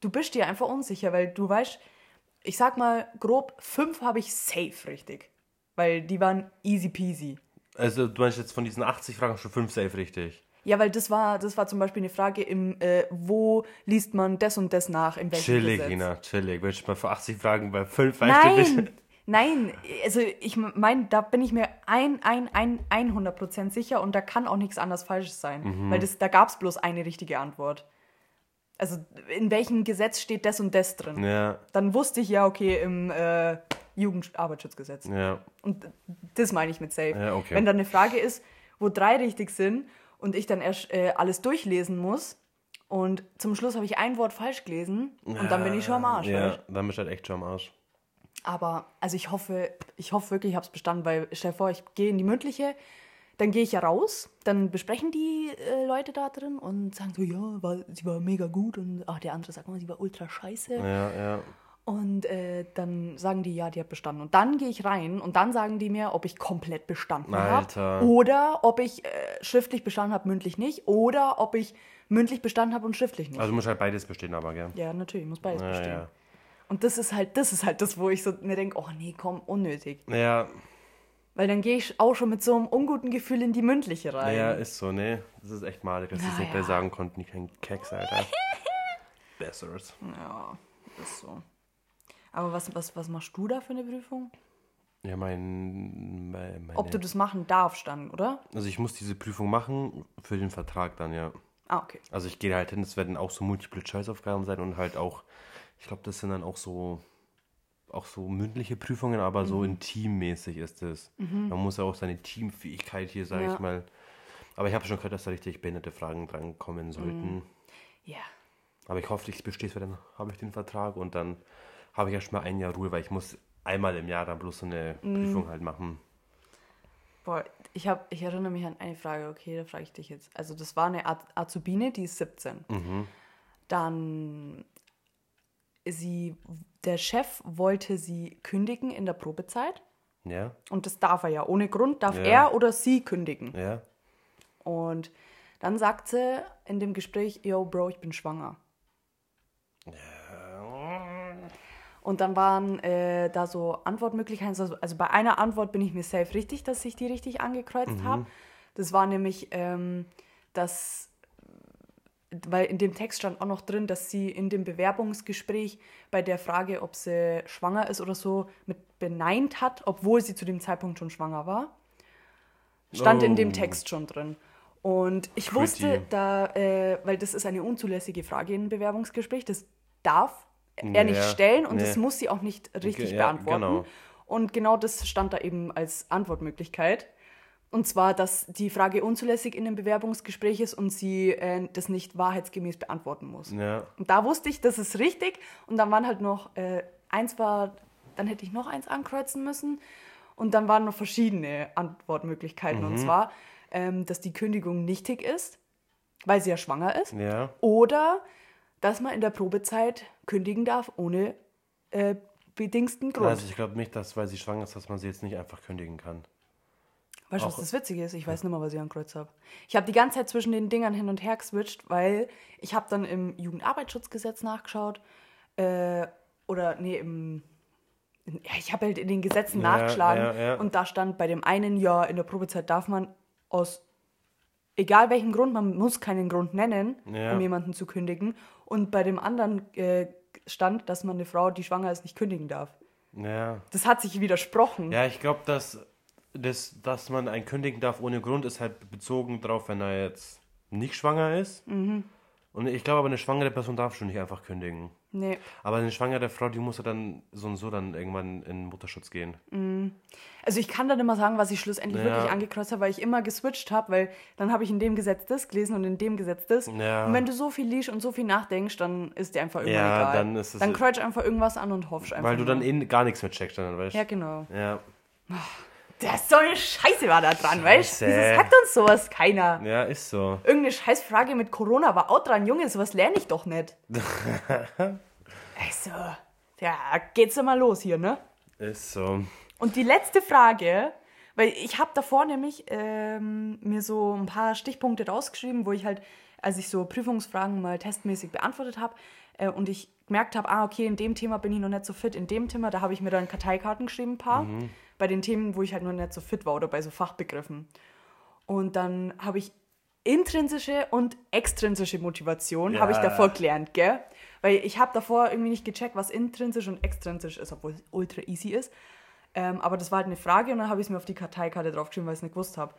[SPEAKER 2] Du bist dir einfach unsicher, weil du weißt, ich sag mal grob, fünf habe ich safe richtig. Weil die waren easy peasy.
[SPEAKER 1] Also du meinst jetzt von diesen 80 Fragen schon 5 safe richtig.
[SPEAKER 2] Ja, weil das war, das war zum Beispiel eine Frage im, äh, wo liest man das und das nach, in welchem
[SPEAKER 1] Chillig,
[SPEAKER 2] Gesetz?
[SPEAKER 1] Ina, chillig. Wenn ich mal für 80 Fragen bei 5 weißt du
[SPEAKER 2] Nein,
[SPEAKER 1] nicht.
[SPEAKER 2] nein, also ich meine, da bin ich mir ein, ein, ein, 100% sicher und da kann auch nichts anderes Falsches sein,
[SPEAKER 1] Mhm.
[SPEAKER 2] weil das, da gab es bloß eine richtige Antwort. Also in welchem Gesetz steht das und das drin?
[SPEAKER 1] Ja,
[SPEAKER 2] Dann wusste ich ja, okay, im äh, Jugendarbeitsschutzgesetz.
[SPEAKER 1] ja.
[SPEAKER 2] Und das meine ich mit safe.
[SPEAKER 1] Ja, okay.
[SPEAKER 2] Wenn dann eine Frage ist, wo drei richtig sind und ich dann erst äh, alles durchlesen muss und zum Schluss habe ich ein Wort falsch gelesen und dann bin ich schon am Arsch.
[SPEAKER 1] Ja,
[SPEAKER 2] weißt?
[SPEAKER 1] dann bist du halt echt schon am Arsch.
[SPEAKER 2] Aber also ich hoffe, ich hoffe wirklich, ich habe es bestanden, weil stell dir vor, ich gehe in die mündliche, dann gehe ich ja raus, dann besprechen die äh, Leute da drin und sagen so, ja, war, sie war mega gut und ach, der andere sagt mal, sie war ultra scheiße.
[SPEAKER 1] Ja, ja.
[SPEAKER 2] Und äh, dann sagen die, ja, die hat bestanden. Und dann gehe ich rein und dann sagen die mir, ob ich komplett bestanden habe. Oder ob ich äh, schriftlich bestanden habe, mündlich nicht. Oder ob ich mündlich bestanden habe und schriftlich nicht.
[SPEAKER 1] Also du musst halt beides bestehen, aber gell.
[SPEAKER 2] ja, natürlich, muss beides
[SPEAKER 1] Ja,
[SPEAKER 2] bestehen.
[SPEAKER 1] ja.
[SPEAKER 2] Und das ist halt, das ist halt das, wo ich so mir denke, oh nee, komm, unnötig.
[SPEAKER 1] Ja,
[SPEAKER 2] Weil dann gehe ich auch schon mit so einem unguten Gefühl in die mündliche rein.
[SPEAKER 1] ja, ist so, ne? Das ist echt malig, dass sie es nicht gleich sagen konnten, die kein Keks, Alter. [LAUGHS] Besseres.
[SPEAKER 2] Ja, ist so. Aber was, was, was machst du da für eine Prüfung?
[SPEAKER 1] Ja, mein, mein meine,
[SPEAKER 2] Ob du das machen darfst dann, oder?
[SPEAKER 1] Also ich muss diese Prüfung machen für den Vertrag dann, ja.
[SPEAKER 2] Ah, okay.
[SPEAKER 1] Also ich gehe halt hin, es werden auch so Multiple-Choice-Aufgaben sein und halt auch, ich glaube, das sind dann auch so, auch so mündliche Prüfungen, aber so
[SPEAKER 2] Mhm.
[SPEAKER 1] intimmäßig ist es. Man muss ja auch seine Teamfähigkeit hier, sage
[SPEAKER 2] Ja.
[SPEAKER 1] ich mal. Aber ich habe schon gehört, dass da richtig behinderte Fragen dran kommen sollten.
[SPEAKER 2] Ja.
[SPEAKER 1] Aber ich hoffe, ich bestehe es, weil dann habe ich den Vertrag und dann habe ich erst mal ein Jahr Ruhe, weil ich muss einmal im Jahr dann bloß so eine
[SPEAKER 2] Mhm.
[SPEAKER 1] Prüfung halt machen.
[SPEAKER 2] Boah, ich, hab, ich erinnere mich an eine Frage, okay, da frage ich dich jetzt. Also das war eine Az- Azubine, die ist 17. Dann sie, der Chef wollte sie kündigen in der Probezeit.
[SPEAKER 1] Ja,
[SPEAKER 2] Und das darf er ja. Ohne Grund darf
[SPEAKER 1] Ja.
[SPEAKER 2] er oder sie kündigen.
[SPEAKER 1] ja,
[SPEAKER 2] Und Dann sagt sie in dem Gespräch, yo, Bro, ich bin schwanger. Und dann waren äh, da so Antwortmöglichkeiten. Also, also bei einer Antwort bin ich mir safe richtig, dass ich die richtig angekreuzt habe. Das war nämlich, ähm, dass, weil in dem Text stand auch noch drin, dass sie in dem Bewerbungsgespräch bei der Frage, ob sie schwanger ist oder so, mit beneint hat, obwohl sie zu dem Zeitpunkt schon schwanger war. Stand in dem
[SPEAKER 1] Oh.
[SPEAKER 2] Text schon drin. Und ich
[SPEAKER 1] Pretty.
[SPEAKER 2] wusste, da, äh, weil das ist eine unzulässige Frage in einem Bewerbungsgespräch, das darf er
[SPEAKER 1] Nee,
[SPEAKER 2] nicht stellen und
[SPEAKER 1] nee.
[SPEAKER 2] das muss sie auch nicht richtig
[SPEAKER 1] Ge- ja,
[SPEAKER 2] beantworten.
[SPEAKER 1] genau.
[SPEAKER 2] Und genau das stand da eben als Antwortmöglichkeit. Und zwar, dass die Frage unzulässig in einem Bewerbungsgespräch ist und sie äh, das nicht wahrheitsgemäß beantworten muss.
[SPEAKER 1] Ja.
[SPEAKER 2] Und da wusste ich, das ist richtig. Und dann waren halt noch, äh, eins war, dann hätte ich noch eins ankreuzen müssen. Und dann waren noch verschiedene Antwortmöglichkeiten. Und zwar, ähm, dass die Kündigung nichtig ist, weil sie ja schwanger ist.
[SPEAKER 1] Ja.
[SPEAKER 2] Oder dass man in der Probezeit kündigen darf ohne äh, bedingsten Grund.
[SPEAKER 1] Also ich glaube nicht, dass, weil sie schwanger ist, dass man sie jetzt nicht einfach kündigen kann.
[SPEAKER 2] Weißt du, was das Witzige ist? Ich weiß nicht mehr, was ich angekreuzt habe. Ich habe die ganze Zeit zwischen den Dingern hin und her geswitcht, weil ich habe dann im Jugendarbeitsschutzgesetz nachgeschaut. Äh, oder, nee, im... Ja, ich habe halt in den Gesetzen
[SPEAKER 1] Ja,
[SPEAKER 2] nachgeschlagen
[SPEAKER 1] ja,
[SPEAKER 2] und da stand bei dem einen, ja, in der Probezeit darf man aus egal welchen Grund, man muss keinen Grund nennen, um jemanden zu kündigen. Und bei dem anderen äh, stand, dass man eine Frau, die schwanger ist, nicht kündigen darf.
[SPEAKER 1] Ja.
[SPEAKER 2] Das hat sich widersprochen.
[SPEAKER 1] Ja, ich glaube, dass, dass, dass man einen kündigen darf ohne Grund, ist halt bezogen drauf, wenn er jetzt nicht schwanger ist.
[SPEAKER 2] Mhm.
[SPEAKER 1] Und ich glaube aber, eine schwangere Person darf schon nicht einfach kündigen.
[SPEAKER 2] Nee.
[SPEAKER 1] Aber eine schwangere Frau, die muss ja dann so und so dann irgendwann in Mutterschutz gehen.
[SPEAKER 2] Also ich kann dann immer sagen, was ich schlussendlich
[SPEAKER 1] Ja.
[SPEAKER 2] wirklich angekreuzt habe, weil ich immer geswitcht habe, weil dann habe ich in dem Gesetz das gelesen und in dem Gesetz das.
[SPEAKER 1] Ja.
[SPEAKER 2] Und wenn du so viel liest und so viel nachdenkst, dann ist dir einfach irgendwann
[SPEAKER 1] Ja,
[SPEAKER 2] egal.
[SPEAKER 1] dann ist es-
[SPEAKER 2] dann kreuz einfach irgendwas an und hoffst einfach.
[SPEAKER 1] Weil du dann
[SPEAKER 2] nur.
[SPEAKER 1] eh gar nichts mehr checkst, dann, weißt du?
[SPEAKER 2] Ja, genau.
[SPEAKER 1] Ja.
[SPEAKER 2] Das so eine Scheiße war da dran, weißt du?
[SPEAKER 1] Scheiße.
[SPEAKER 2] Wieso sagt uns sowas keiner?
[SPEAKER 1] Ja, ist so.
[SPEAKER 2] Irgendeine Scheißfrage mit Corona war auch dran, Junge, sowas lerne ich doch nicht. [LAUGHS] also, ja, geht's ja mal los hier, ne?
[SPEAKER 1] Ist so.
[SPEAKER 2] Und die letzte Frage, weil ich habe davor nämlich ähm, mir so ein paar Stichpunkte rausgeschrieben, wo ich halt, als ich so Prüfungsfragen mal testmäßig beantwortet habe äh, und ich gemerkt habe, ah, okay, in dem Thema bin ich noch nicht so fit, in dem Thema, da habe ich mir dann Karteikarten geschrieben, ein paar, bei den Themen, wo ich halt noch nicht so fit war oder bei so Fachbegriffen. Und dann habe ich intrinsische und extrinsische Motivation,
[SPEAKER 1] Ja.
[SPEAKER 2] habe ich davor gelernt, gell? Weil ich habe davor irgendwie nicht gecheckt, was intrinsisch und extrinsisch ist, obwohl es ultra easy ist. Ähm, aber das war halt eine Frage und dann habe ich es mir auf die Karteikarte draufgeschrieben, weil ich es nicht gewusst habe.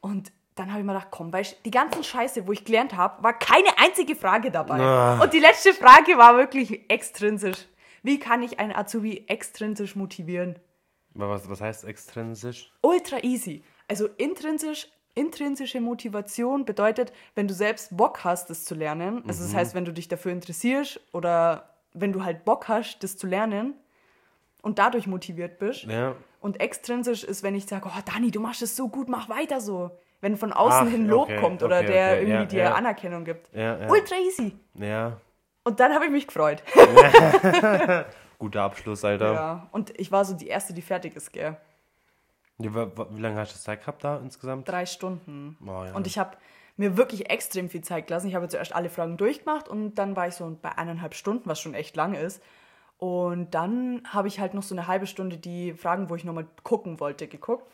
[SPEAKER 2] Und dann habe ich mir gedacht, komm, weißt du, die ganzen Scheiße, wo ich gelernt habe, war keine einzige Frage dabei.
[SPEAKER 1] Ah.
[SPEAKER 2] Und die letzte Frage war wirklich extrinsisch. Wie kann ich einen Azubi extrinsisch motivieren?
[SPEAKER 1] Was, was heißt extrinsisch?
[SPEAKER 2] ultra easy. Also intrinsisch, intrinsische Motivation bedeutet, wenn du selbst Bock hast, das zu lernen, also das heißt, wenn du dich dafür interessierst oder wenn du halt Bock hast, das zu lernen und dadurch motiviert bist.
[SPEAKER 1] Ja.
[SPEAKER 2] Und extrinsisch ist, wenn ich sage, oh Dani, du machst es so gut, mach weiter so. Wenn von außen
[SPEAKER 1] Ach,
[SPEAKER 2] hin Lob
[SPEAKER 1] okay,
[SPEAKER 2] kommt oder
[SPEAKER 1] okay,
[SPEAKER 2] der
[SPEAKER 1] okay,
[SPEAKER 2] irgendwie
[SPEAKER 1] ja,
[SPEAKER 2] dir
[SPEAKER 1] ja.
[SPEAKER 2] Anerkennung gibt.
[SPEAKER 1] Ja, ja.
[SPEAKER 2] Ultra easy.
[SPEAKER 1] Ja.
[SPEAKER 2] Und dann habe ich mich gefreut. [LAUGHS] [LAUGHS]
[SPEAKER 1] Guter Abschluss, Alter.
[SPEAKER 2] Ja. Und ich war so die Erste, die fertig ist, gell.
[SPEAKER 1] Wa- wie lange hast du Zeit gehabt da insgesamt?
[SPEAKER 2] Drei Stunden.
[SPEAKER 1] Oh, ja.
[SPEAKER 2] Und ich habe mir wirklich extrem viel Zeit gelassen. Ich habe zuerst alle Fragen durchgemacht und dann war ich so bei eineinhalb Stunden, was schon echt lang ist. Und dann habe ich halt noch so eine halbe Stunde die Fragen, wo ich nochmal gucken wollte, geguckt.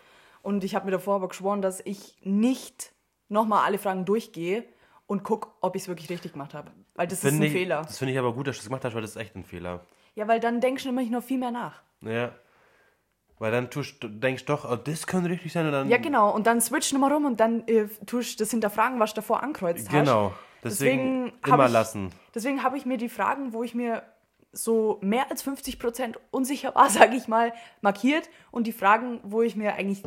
[SPEAKER 2] Und ich habe mir davor aber geschworen, dass ich nicht nochmal alle Fragen durchgehe und gucke, ob ich es wirklich richtig gemacht habe. Weil das ist ein
[SPEAKER 1] ich,
[SPEAKER 2] Fehler.
[SPEAKER 1] Das finde ich aber gut, dass du das gemacht hast, weil das ist echt ein Fehler.
[SPEAKER 2] Ja, weil dann denkst du nämlich noch viel mehr nach.
[SPEAKER 1] Ja. Weil dann tust, du denkst doch, oh, das könnte richtig sein und dann.
[SPEAKER 2] Ja, genau. Und dann switch nochmal rum und dann äh, tust du das hinterfragen, was du davor ankreuzt hast.
[SPEAKER 1] Genau. Deswegen,
[SPEAKER 2] hab
[SPEAKER 1] immer
[SPEAKER 2] ich,
[SPEAKER 1] lassen.
[SPEAKER 2] Deswegen habe ich mir die Fragen, wo ich mir so mehr als 50% unsicher war, [LAUGHS] sage ich mal, markiert. Und die Fragen, wo ich mir eigentlich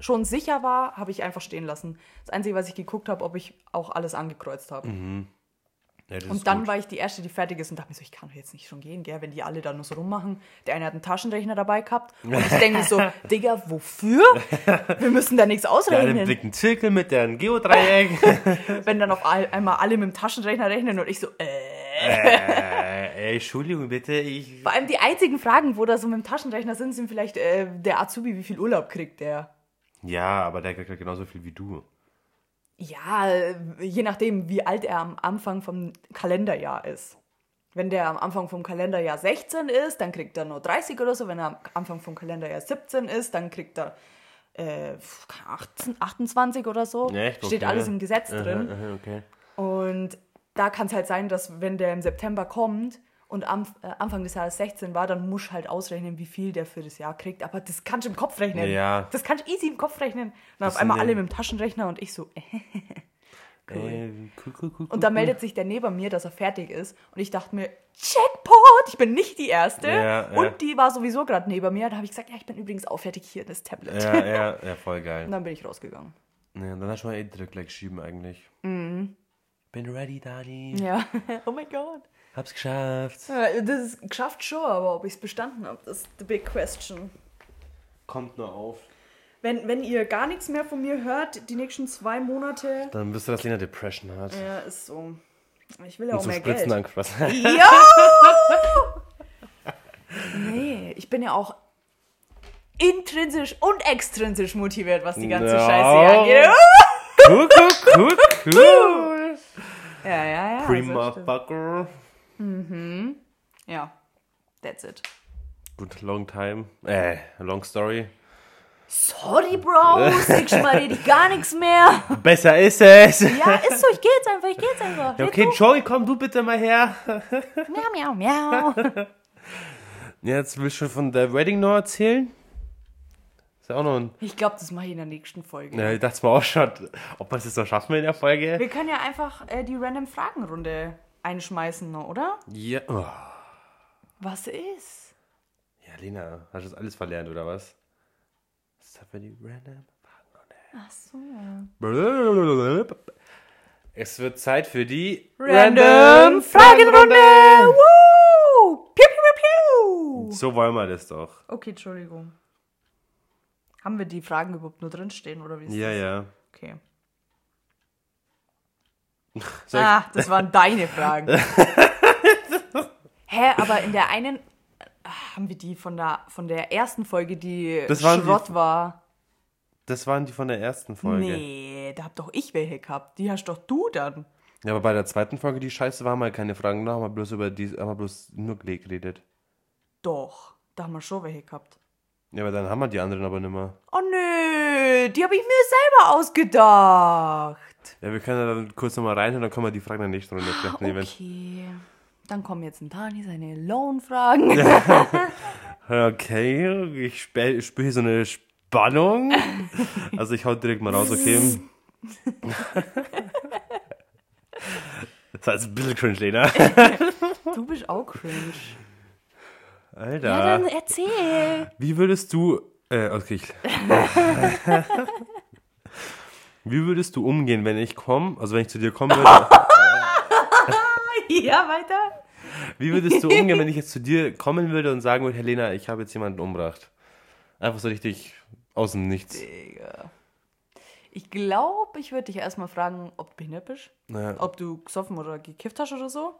[SPEAKER 2] schon sicher war, habe ich einfach stehen lassen. Das Einzige, was ich geguckt habe, ob ich auch alles angekreuzt habe.
[SPEAKER 1] Ja,
[SPEAKER 2] Und dann
[SPEAKER 1] gut.
[SPEAKER 2] war ich die Erste, die fertig ist und dachte mir so, ich kann doch jetzt nicht schon gehen, gell, wenn die alle da nur so rummachen. Der eine hat einen Taschenrechner dabei gehabt und ich denke mir so, [LAUGHS] Digga, wofür? Wir müssen da nichts
[SPEAKER 1] Der hat einen
[SPEAKER 2] ausrechnen.
[SPEAKER 1] dicken Zirkel mit der ein Geodreieck. [LAUGHS]
[SPEAKER 2] Wenn dann auf einmal alle mit dem Taschenrechner rechnen und ich so, äh.
[SPEAKER 1] äh, ey, Entschuldigung, bitte, ich.
[SPEAKER 2] Vor allem die einzigen Fragen, wo da so mit dem Taschenrechner sind, sind vielleicht der, der Azubi, wie viel Urlaub kriegt der?
[SPEAKER 1] Ja, aber der kriegt halt genauso viel wie du.
[SPEAKER 2] Ja, äh, je nachdem, wie alt er am Anfang vom Kalenderjahr ist. Wenn der am Anfang vom Kalenderjahr 16 ist, dann kriegt er nur 30 oder so. Wenn er am Anfang vom Kalenderjahr 17 ist, dann kriegt er äh, 18, 28 oder so.
[SPEAKER 1] Echt?
[SPEAKER 2] Steht
[SPEAKER 1] Okay.
[SPEAKER 2] alles im Gesetz drin.
[SPEAKER 1] Aha, aha, okay.
[SPEAKER 2] Und da kann es halt sein, dass wenn der im September kommt und am, äh, Anfang des Jahres 16 war, dann musst du halt ausrechnen, wie viel der für das Jahr kriegt. Aber das kannst du im Kopf rechnen.
[SPEAKER 1] Ja.
[SPEAKER 2] Das kannst du easy im Kopf rechnen. Und dann
[SPEAKER 1] Das
[SPEAKER 2] auf einmal
[SPEAKER 1] ja-
[SPEAKER 2] alle mit dem Taschenrechner und ich so, [LAUGHS] äh.
[SPEAKER 1] Äh, cool, cool, cool, cool,
[SPEAKER 2] Und da
[SPEAKER 1] cool.
[SPEAKER 2] meldet sich der neben mir, dass er fertig ist. Und ich dachte mir, Jackpot, ich bin nicht die Erste.
[SPEAKER 1] Ja, ja.
[SPEAKER 2] Und die war sowieso gerade neben mir. Da habe ich gesagt, ja, ich bin übrigens auch fertig hier, das Tablet.
[SPEAKER 1] Ja, ja, [LAUGHS] ja, voll geil.
[SPEAKER 2] Und dann bin ich rausgegangen.
[SPEAKER 1] Ja, dann hast du mal eh direkt gleich schieben eigentlich. Bin ready, Dani.
[SPEAKER 2] Ja, [LAUGHS] oh mein Gott.
[SPEAKER 1] Hab's geschafft.
[SPEAKER 2] Ja, Das ist geschafft schon, aber ob ich es bestanden habe, das ist the big question.
[SPEAKER 1] Kommt nur auf.
[SPEAKER 2] Wenn, wenn ihr gar nichts mehr von mir hört, die nächsten zwei Monate,
[SPEAKER 1] Dann wisst ihr, dass Lena Depression hat.
[SPEAKER 2] ja, ist so. Ich will ja auch
[SPEAKER 1] zum
[SPEAKER 2] mehr
[SPEAKER 1] Spritzen
[SPEAKER 2] Geld.
[SPEAKER 1] Spaß.
[SPEAKER 2] Ja! [LAUGHS] nee, ich bin ja auch intrinsisch und extrinsisch motiviert, was die ganze
[SPEAKER 1] Ja.
[SPEAKER 2] Scheiße angeht.
[SPEAKER 1] cool, cool, cool, cool.
[SPEAKER 2] Ja, ja, ja.
[SPEAKER 1] Prima
[SPEAKER 2] das
[SPEAKER 1] fucker.
[SPEAKER 2] Ja, that's it.
[SPEAKER 1] Gut, long time. Äh, long story.
[SPEAKER 2] Sorry, Bro, ich mal rede gar nichts mehr. [LAUGHS]
[SPEAKER 1] Besser ist es.
[SPEAKER 2] Ja, ist so, ich geh jetzt einfach, ich geh jetzt einfach.
[SPEAKER 1] Ja, okay, Joey, komm du bitte mal her. [LAUGHS]
[SPEAKER 2] Miau, miau, miau. [LAUGHS]
[SPEAKER 1] Jetzt willst du von der Wedding noch erzählen? Ist ja auch noch ein.
[SPEAKER 2] Ich glaube, das mache ich in der nächsten Folge.
[SPEAKER 1] Ja, ich dachte mir auch schon, ob wir es jetzt noch schaffen in der Folge.
[SPEAKER 2] Wir können ja einfach äh, die random Fragenrunde einschmeißen, oder?
[SPEAKER 1] Ja. Oh.
[SPEAKER 2] Was ist?
[SPEAKER 1] Ja, Lena, hast du das alles verlernt, oder was? Haben wir die random
[SPEAKER 2] Ach so.
[SPEAKER 1] Fragenrunde? Es wird Zeit für die
[SPEAKER 2] Random Fragenrunde! Woo! Piu, piu, piu, piu!
[SPEAKER 1] So wollen wir das doch.
[SPEAKER 2] Okay, Entschuldigung. Haben wir die Fragen überhaupt nur drinstehen, oder wie ist
[SPEAKER 1] Ja,
[SPEAKER 2] das?
[SPEAKER 1] ja.
[SPEAKER 2] Okay. [LAUGHS]
[SPEAKER 1] Ich-
[SPEAKER 2] Ah, das waren deine Fragen. [LAUGHS] Hä, aber in der einen ah, haben wir die von der, von der ersten Folge, die
[SPEAKER 1] Das waren die-
[SPEAKER 2] Schrott war.
[SPEAKER 1] Das waren die von der ersten Folge.
[SPEAKER 2] Nee, da hab doch ich welche gehabt. Die hast doch du dann.
[SPEAKER 1] Ja, aber bei der zweiten Folge, die Scheiße war mal keine Fragen, da haben wir bloß über die, haben wir bloß nur geredet.
[SPEAKER 2] Doch, da haben wir schon welche gehabt.
[SPEAKER 1] Ja, aber dann haben wir die anderen aber nicht mehr.
[SPEAKER 2] Oh nö, die habe ich mir selber ausgedacht.
[SPEAKER 1] Ja, wir können ja dann kurz nochmal rein und dann können wir die Fragen in der nächsten Runde vielleicht nehmen.
[SPEAKER 2] Okay, dann kommen jetzt ein Dani seine Loan-Fragen. [LAUGHS]
[SPEAKER 1] Okay, ich spüre spür hier so eine Spannung. Also ich hau direkt mal raus, okay? Das war jetzt ein bisschen cringe, Lena.
[SPEAKER 2] Du bist auch cringe.
[SPEAKER 1] Alter.
[SPEAKER 2] Ja, dann erzähl.
[SPEAKER 1] Wie würdest du. Äh, okay. Ich, [LAUGHS] Wie würdest du umgehen, wenn ich komme, also wenn ich zu dir kommen würde?
[SPEAKER 2] Ja, weiter.
[SPEAKER 1] Wie würdest du umgehen, wenn ich jetzt zu dir kommen würde und sagen würde, Helena, ich habe jetzt jemanden umgebracht? Einfach so richtig aus dem Nichts.
[SPEAKER 2] Digga. Ich glaube, ich würde dich erstmal fragen, ob du behindert bist.
[SPEAKER 1] Naja.
[SPEAKER 2] Ob du gesoffen oder gekifft hast oder so.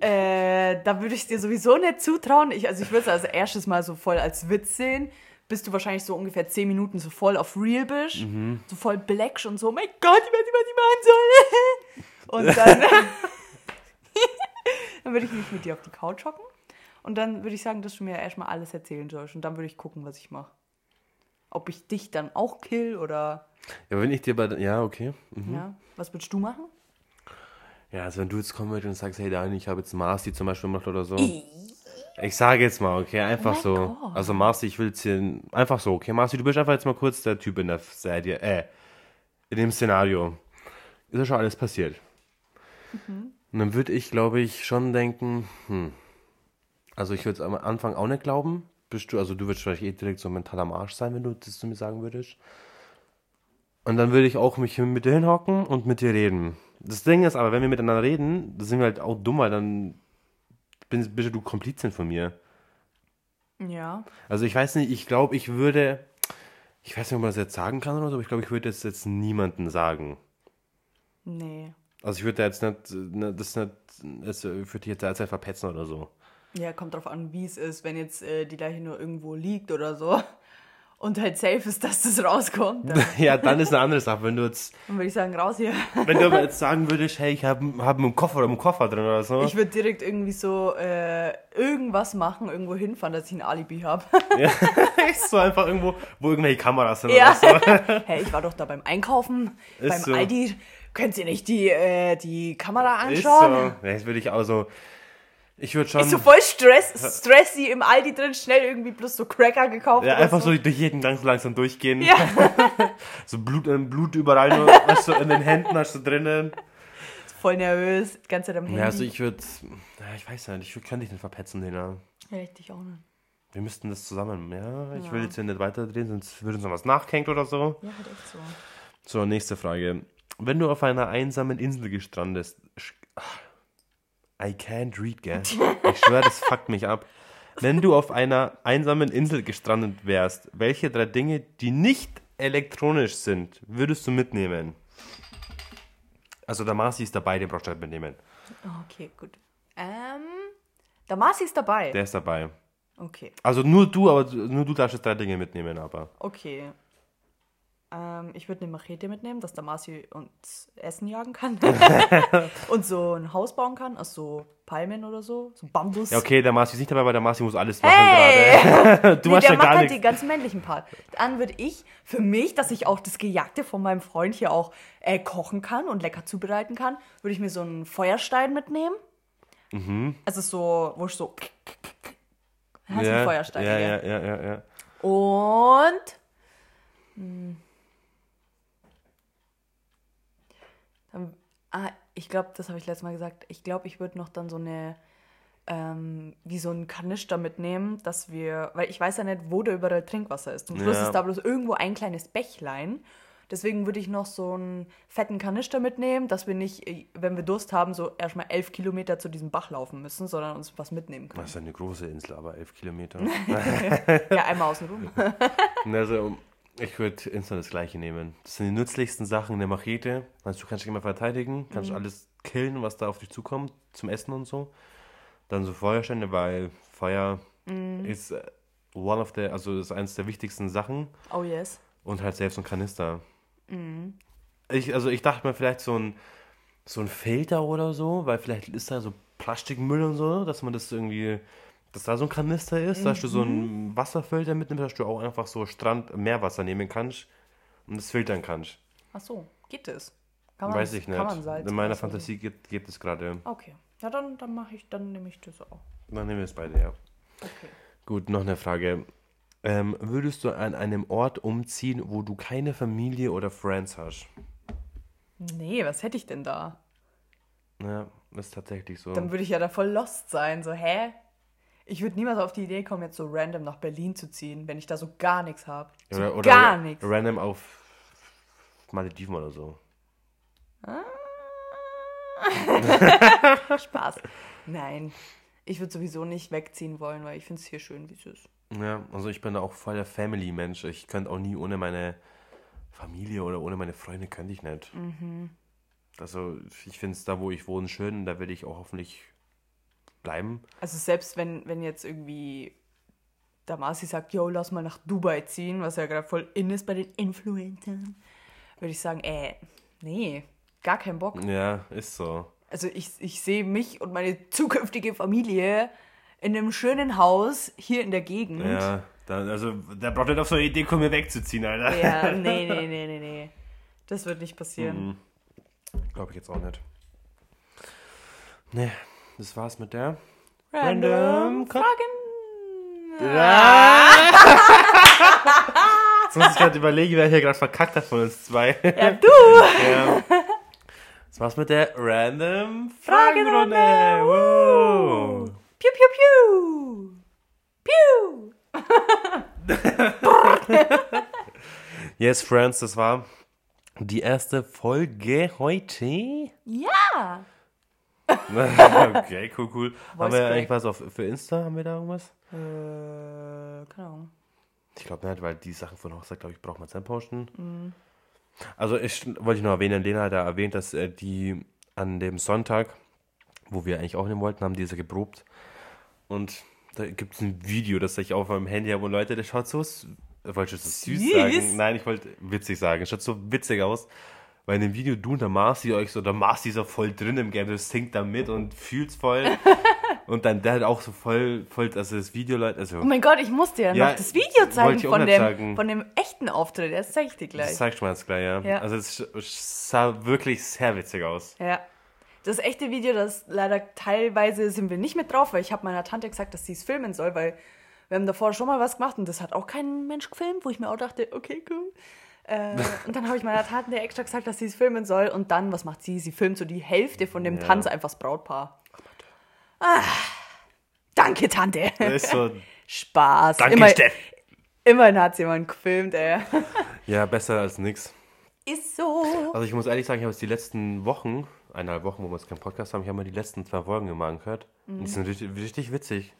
[SPEAKER 2] Äh, da würde ich dir sowieso nicht zutrauen. Ich, also ich würde es als erstes mal so voll als Witz sehen, bis du wahrscheinlich so ungefähr 10 Minuten so voll auf Real bist. So voll blackst und so, oh mein Gott, ich weiß nicht, was ich machen soll. [LAUGHS] und dann, [LAUGHS] dann würde ich mich mit dir auf die Couch hocken. Und dann würde ich sagen, dass du mir erstmal alles erzählen sollst. Und dann würde ich gucken, was ich mache. Ob ich dich dann auch kill oder
[SPEAKER 1] Ja, wenn ich dir bei. Ja, okay. Mhm.
[SPEAKER 2] ja. Was würdest du machen?
[SPEAKER 1] Ja, also wenn du jetzt kommen würdest und sagst, hey Dani, ich habe jetzt Marcy zum Beispiel gemacht oder so. Ich sage jetzt mal, okay, einfach
[SPEAKER 2] Oh
[SPEAKER 1] so.
[SPEAKER 2] Gott.
[SPEAKER 1] Also Marcy, ich will jetzt hier. Einfach so, okay, Marcy, du bist einfach jetzt mal kurz der Typ in der Serie. Äh, in dem Szenario. Ist ja schon alles passiert.
[SPEAKER 2] Mhm.
[SPEAKER 1] Und dann würde ich, glaube ich, schon denken, hm. Also ich würde es am Anfang auch nicht glauben. Bist du, also du würdest vielleicht eh direkt so mental am Arsch sein, wenn du das zu mir sagen würdest. Und dann würde ich auch mich mit dir hinhocken und mit dir reden. Das Ding ist aber, wenn wir miteinander reden, das sind wir halt auch dumm, weil dann bin, bist du Komplizin von mir.
[SPEAKER 2] Ja.
[SPEAKER 1] Also ich weiß nicht, ich glaube, ich würde, ich weiß nicht, ob man das jetzt sagen kann oder so, aber ich glaube, ich würde das jetzt niemandem sagen.
[SPEAKER 2] Nee.
[SPEAKER 1] Also ich würde da jetzt nicht, ne, das nicht, das würde ich jetzt derzeit verpetzen oder so.
[SPEAKER 2] Ja, kommt drauf an, wie es ist, wenn jetzt äh, die Leiche nur irgendwo liegt oder so. Und halt safe ist, dass das rauskommt, dann, [LAUGHS]
[SPEAKER 1] Ja, dann ist eine andere Sache. Wenn du jetzt,
[SPEAKER 2] dann würde ich sagen, raus hier.
[SPEAKER 1] wenn du aber jetzt sagen würdest, hey, ich habe hab einen Koffer oder einen Koffer drin oder so.
[SPEAKER 2] Ich würde direkt irgendwie so äh, irgendwas machen, irgendwo hinfahren, dass ich ein Alibi habe. [LAUGHS]
[SPEAKER 1] Ja, [LAUGHS] so einfach irgendwo, wo irgendwelche Kameras sind
[SPEAKER 2] Ja.
[SPEAKER 1] oder so.
[SPEAKER 2] hey, ich war doch da beim Einkaufen,
[SPEAKER 1] Ist
[SPEAKER 2] beim
[SPEAKER 1] so.
[SPEAKER 2] Aldi. Könnt ihr nicht die, äh, die Kamera
[SPEAKER 1] Ist so.
[SPEAKER 2] anschauen?
[SPEAKER 1] Das würde ich auch so. Ich würde schon.
[SPEAKER 2] Ich so voll Stress, stressy im Aldi drin, schnell irgendwie bloß so Cracker gekauft.
[SPEAKER 1] ja, einfach
[SPEAKER 2] so.
[SPEAKER 1] so durch jeden Gang so langsam durchgehen.
[SPEAKER 2] Ja, [LAUGHS]
[SPEAKER 1] So Blut, äh, Blut überall nur, hast du in den Händen, hast du drinnen.
[SPEAKER 2] voll nervös, die ganze Zeit am Handy.
[SPEAKER 1] Ja, also ich würde, ja, ich weiß ja nicht, ich würd- könnte dich nicht verpetzen, Lena.
[SPEAKER 2] Ja, ich dich auch nicht.
[SPEAKER 1] Wir müssten das zusammen, ja, ich
[SPEAKER 2] Ja.
[SPEAKER 1] will jetzt hier nicht weiterdrehen, sonst würde uns noch was nachhängt oder so.
[SPEAKER 2] Ja, halt echt so.
[SPEAKER 1] So, nächste Frage. Wenn du auf einer einsamen Insel gestrandest, sch- I can't read, gell? Ich schwöre, das fuckt mich ab. Wenn du auf einer einsamen Insel gestrandet wärst, welche drei Dinge, die nicht elektronisch sind, würdest du mitnehmen? Also der Marci ist dabei, den brauchst du nicht mitnehmen.
[SPEAKER 2] Okay, gut. Ähm, der Marci ist dabei.
[SPEAKER 1] Der ist dabei.
[SPEAKER 2] Okay,
[SPEAKER 1] Also nur du, aber nur du darfst jetzt drei Dinge mitnehmen, aber.
[SPEAKER 2] okay. Ähm, ich würde eine Machete mitnehmen, dass der Marci uns Essen jagen kann. [LAUGHS] Und so ein Haus bauen kann, aus so Palmen oder so, so Bambus.
[SPEAKER 1] Ja, okay, der Marci ist nicht dabei, weil der Marci muss alles machen
[SPEAKER 2] Hey!
[SPEAKER 1] gerade. [LAUGHS] Du
[SPEAKER 2] nee,
[SPEAKER 1] machst
[SPEAKER 2] der
[SPEAKER 1] ja
[SPEAKER 2] macht
[SPEAKER 1] gar
[SPEAKER 2] halt den ganzen männlichen Part. Dann würde ich für mich, dass ich auch das Gejagte von meinem Freund hier auch äh, kochen kann und lecker zubereiten kann, würde ich mir so einen Feuerstein mitnehmen.
[SPEAKER 1] Mhm.
[SPEAKER 2] Also so, wo ich so. Hast du einen Feuerstein?
[SPEAKER 1] ja, ja, ja, ja, ja.
[SPEAKER 2] Und. hm. Dann, ah, ich glaube, das habe ich letztes Mal gesagt. Ich glaube, ich würde noch dann so eine. Ähm, wie so einen Kanister mitnehmen, dass wir, weil ich weiß ja nicht, wo da überall Trinkwasser ist. Zum Schluss
[SPEAKER 1] Ja.
[SPEAKER 2] ist da bloß irgendwo ein kleines Bächlein. Deswegen würde ich noch so einen fetten Kanister mitnehmen, dass wir nicht, äh, wenn wir Durst haben, so erstmal elf Kilometer zu diesem Bach laufen müssen, sondern uns was mitnehmen können.
[SPEAKER 1] Das ist eine große Insel, aber elf Kilometer. [LAUGHS]
[SPEAKER 2] Ja, einmal außen rum.
[SPEAKER 1] also, ich würde instant das gleiche nehmen. Das sind die nützlichsten Sachen, eine Machete. Also, du kannst dich immer verteidigen, kannst
[SPEAKER 2] Mhm.
[SPEAKER 1] alles killen, was da auf dich zukommt, zum Essen und so. Dann so Feuerstände, weil Feuer
[SPEAKER 2] Mhm.
[SPEAKER 1] ist äh, one of the, also ist eines der wichtigsten Sachen.
[SPEAKER 2] Oh yes.
[SPEAKER 1] Und halt selbst ein Kanister.
[SPEAKER 2] Mhm.
[SPEAKER 1] Ich, also ich dachte mir vielleicht so ein, so ein Filter oder so, weil vielleicht ist da so Plastikmüll und so, dass man das irgendwie, dass da so ein Kanister ist, dass du so
[SPEAKER 2] Mhm.
[SPEAKER 1] einen Wasserfilter mitnimmst, dass du auch einfach so Strand Meerwasser nehmen kannst und das filtern kannst.
[SPEAKER 2] Ach so, geht das? Kann man,
[SPEAKER 1] Weiß ich nicht.
[SPEAKER 2] Kann man Salz
[SPEAKER 1] In meiner? Fantasie gibt, gibt es gerade.
[SPEAKER 2] Okay. Ja, dann, dann mache ich, dann nehme ich das auch.
[SPEAKER 1] Dann nehmen wir es beide, ja.
[SPEAKER 2] Okay.
[SPEAKER 1] Gut, noch eine Frage. Ähm, würdest du an einem Ort umziehen, wo du keine Familie oder Friends hast?
[SPEAKER 2] Nee, was hätte ich denn da?
[SPEAKER 1] Ja, ist tatsächlich so.
[SPEAKER 2] Dann würde ich ja da voll lost sein. So, hä? Ich würde niemals auf die Idee kommen, jetzt so random nach Berlin zu ziehen, wenn ich da so gar nichts habe. So
[SPEAKER 1] Oder, oder
[SPEAKER 2] gar nichts.
[SPEAKER 1] Random auf Malediven oder so. [LAUGHS]
[SPEAKER 2] Spaß. Nein. Ich würde sowieso nicht wegziehen wollen, weil ich finde es hier schön, wie es ist.
[SPEAKER 1] Ja, also ich bin da auch voll der Family-Mensch. Ich könnte auch nie ohne meine Familie oder ohne meine Freunde könnte ich nicht.
[SPEAKER 2] Mhm.
[SPEAKER 1] Also ich finde es da, wo ich wohne, schön. Da werde ich auch hoffentlich bleiben.
[SPEAKER 2] Also selbst wenn, wenn jetzt irgendwie der Marci sagt, yo, lass mal nach Dubai ziehen, was ja gerade voll in ist bei den Influencern, würde ich sagen, äh, nee, gar keinen Bock.
[SPEAKER 1] Ja, ist so.
[SPEAKER 2] Also ich, ich sehe mich und meine zukünftige Familie in einem schönen Haus hier in der Gegend.
[SPEAKER 1] Ja, dann, also der braucht nicht auf so eine Idee kommen, mir wegzuziehen, Alter.
[SPEAKER 2] Ja, [LAUGHS] nee, nee, nee, nee, nee. Das wird nicht passieren.
[SPEAKER 1] Mhm. Glaube ich jetzt auch nicht. Nee, das war's mit der. Random
[SPEAKER 2] Fragen. [LAUGHS]
[SPEAKER 1] Jetzt muss ich gerade überlegen, wer hier gerade verkackt hat von uns zwei.
[SPEAKER 2] Ja, du! [LAUGHS]
[SPEAKER 1] Ja. Das war's mit der Random
[SPEAKER 2] Fragenrunde.
[SPEAKER 1] Fragenrunde. Wow.
[SPEAKER 2] Piu, piu, piu! Piu! [LAUGHS]
[SPEAKER 1] Yes, Friends, das war die erste Folge heute.
[SPEAKER 2] Ja!
[SPEAKER 1] Okay, cool, cool. Haben wir eigentlich was auf, für Insta? Haben wir da irgendwas?
[SPEAKER 2] Äh, keine Ahnung.
[SPEAKER 1] Ich glaube nicht, weil die Sachen von Hochzeit, glaube ich, braucht man selbst posten.
[SPEAKER 2] Mhm.
[SPEAKER 1] Also ich wollte ich noch erwähnen, Lena hat da erwähnt, dass äh, die an dem Sonntag, wo wir eigentlich aufnehmen wollten, haben diese geprobt. Und da gibt es ein Video, das ich auf meinem Handy habe. Und Leute, das schaut so wollte ich das süß,
[SPEAKER 2] Süß?
[SPEAKER 1] sagen? Nein, ich wollte witzig sagen. Es schaut so witzig aus. Weil in dem Video du und der Marci euch so, der Marci ist so voll drin im Game, der singt da mit und fühlt's voll. [LAUGHS] und dann der hat auch so voll, voll, also das Video, Leute, also
[SPEAKER 2] Oh mein Gott, ich muss dir
[SPEAKER 1] Ja,
[SPEAKER 2] noch das Video zeigen
[SPEAKER 1] ich
[SPEAKER 2] von dem,
[SPEAKER 1] sagen.
[SPEAKER 2] von dem echten Auftritt. Das zeige ich dir gleich.
[SPEAKER 1] das zeigst du mir jetzt gleich, ja.
[SPEAKER 2] Ja.
[SPEAKER 1] Also es es sah wirklich sehr witzig aus.
[SPEAKER 2] Ja. Das echte Video, das leider teilweise sind wir nicht mit drauf, weil ich habe meiner Tante gesagt, dass sie es filmen soll, weil wir haben davor schon mal was gemacht und das hat auch kein Mensch gefilmt, wo ich mir auch dachte, okay, cool. Äh, und dann habe ich meiner Tante extra gesagt, dass sie es filmen soll und dann, was macht sie? Sie filmt so die Hälfte von dem
[SPEAKER 1] Ja.
[SPEAKER 2] Tanz einfach das Brautpaar. Ah, danke, Tante.
[SPEAKER 1] Das ist so,
[SPEAKER 2] Spaß.
[SPEAKER 1] danke,
[SPEAKER 2] Immer,
[SPEAKER 1] Steff.
[SPEAKER 2] immerhin hat jemand gefilmt, ey.
[SPEAKER 1] Ja, besser als nix.
[SPEAKER 2] Ist so.
[SPEAKER 1] Also ich muss ehrlich sagen, ich habe jetzt die letzten Wochen, eineinhalb Wochen, wo wir jetzt keinen Podcast haben, ich habe mir die letzten zwei Folgen immer angehört. Und die sind richtig, richtig witzig.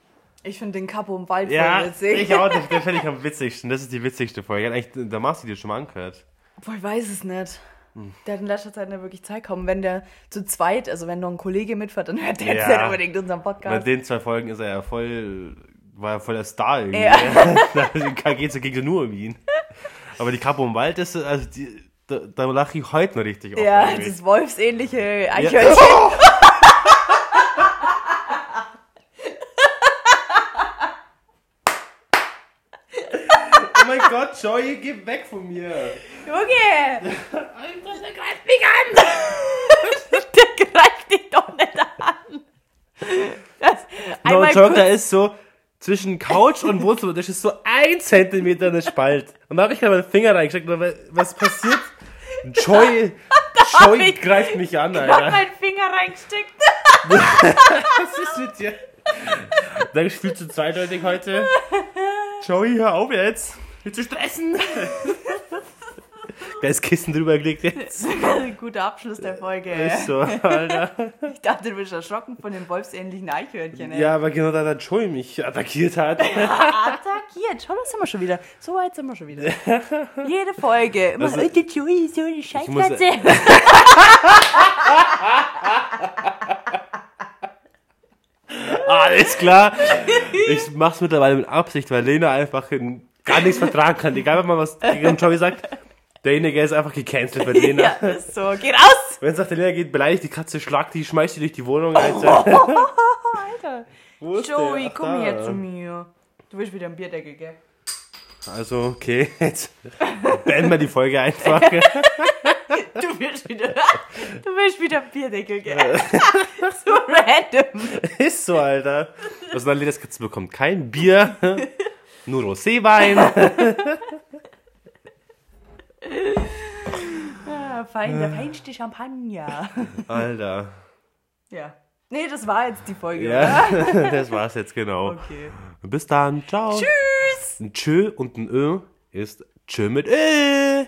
[SPEAKER 2] Ich finde den Capo im Wald
[SPEAKER 1] Ja,
[SPEAKER 2] voll witzig.
[SPEAKER 1] ich auch nicht. [LAUGHS] Den finde ich am witzigsten. Das ist die witzigste Folge. Ja, da machst du dir schon mal angehört.
[SPEAKER 2] Boah, ich weiß es nicht. Der hat in letzter Zeit nicht wirklich Zeit gehabt. Wenn der zu zweit, also wenn noch ein Kollege mitfährt, dann hört der jetzt
[SPEAKER 1] Ja.
[SPEAKER 2] nicht unbedingt unseren
[SPEAKER 1] Bei
[SPEAKER 2] Podcast.
[SPEAKER 1] den zwei Folgen ist er ja voll, war er voll der Star irgendwie.
[SPEAKER 2] Ja. [LAUGHS]
[SPEAKER 1] da geht es ging nur um ihn. Aber die Kapo im Wald ist, also die, da, da lache ich heute noch richtig auf.
[SPEAKER 2] Ja,
[SPEAKER 1] irgendwie.
[SPEAKER 2] das wolfsähnliche Eichhörnchen.
[SPEAKER 1] Oh [LAUGHS] mein Gott, Joey, geh weg von mir.
[SPEAKER 2] Junge! Alter, der greift mich an! [LAUGHS] der greift dich doch nicht an! Das,
[SPEAKER 1] No joke, da ist so zwischen Couch und Wohnzimmer, das ist so ein Zentimeter eine Spalt. Und da habe ich gerade meinen Finger reingesteckt. Was passiert? Joey, Joey
[SPEAKER 2] ich-
[SPEAKER 1] greift mich an,
[SPEAKER 2] ich hab
[SPEAKER 1] Alter.
[SPEAKER 2] meinen Finger reingesteckt.
[SPEAKER 1] Was ist mit dir? Dann spielst du zweideutig heute. Joey, hör auf jetzt. Willst du stressen? [LAUGHS] Ist Kissen drüber gelegt jetzt. [LAUGHS]
[SPEAKER 2] Guter Abschluss der Folge.
[SPEAKER 1] Ist so, Alter.
[SPEAKER 2] Ich dachte, du bist erschrocken von dem wolfsähnlichen Eichhörnchen. Ey.
[SPEAKER 1] Ja, aber genau da der Joey mich attackiert hat. [LAUGHS]
[SPEAKER 2] Attackiert. Schau, da sind wir schon wieder. So weit sind wir schon wieder. Jede Folge. Immer,
[SPEAKER 1] Also-
[SPEAKER 2] der Joey ist so eine Scheißkatze.
[SPEAKER 1] Alles klar. Ich mach's mittlerweile mit Absicht, weil Lena einfach in- gar nichts vertragen kann. Egal, wenn man was gegen Joey sagt, derjenige ist einfach gecancelt bei Lena. [LAUGHS]
[SPEAKER 2] Ja, ist so. Geh raus!
[SPEAKER 1] Wenn es nach der Lena geht, beleidigt die Katze, schlagt die, schmeißt die durch die Wohnung, Alter. [LAUGHS]
[SPEAKER 2] Alter. Joey, komm
[SPEAKER 1] da.
[SPEAKER 2] her zu mir. Du willst wieder einen Bierdeckel, gell?
[SPEAKER 1] Also, okay, jetzt beenden wir die Folge einfach. [LAUGHS]
[SPEAKER 2] Du willst wieder, du willst wieder einen Bierdeckel, gell? so random.
[SPEAKER 1] Ist so, Alter. Dann Lenas Katze bekommt kein Bier, nur Roséwein. [LAUGHS]
[SPEAKER 2] Ah, fein, der feinste Champagner.
[SPEAKER 1] Alter.
[SPEAKER 2] Ja. Nee, das war jetzt die Folge,
[SPEAKER 1] Ja, [LAUGHS] das war's jetzt genau.
[SPEAKER 2] oder? Okay.
[SPEAKER 1] Bis dann, ciao.
[SPEAKER 2] Tschüss!
[SPEAKER 1] Ein Tschö und ein Ö ist Tschö mit Ö.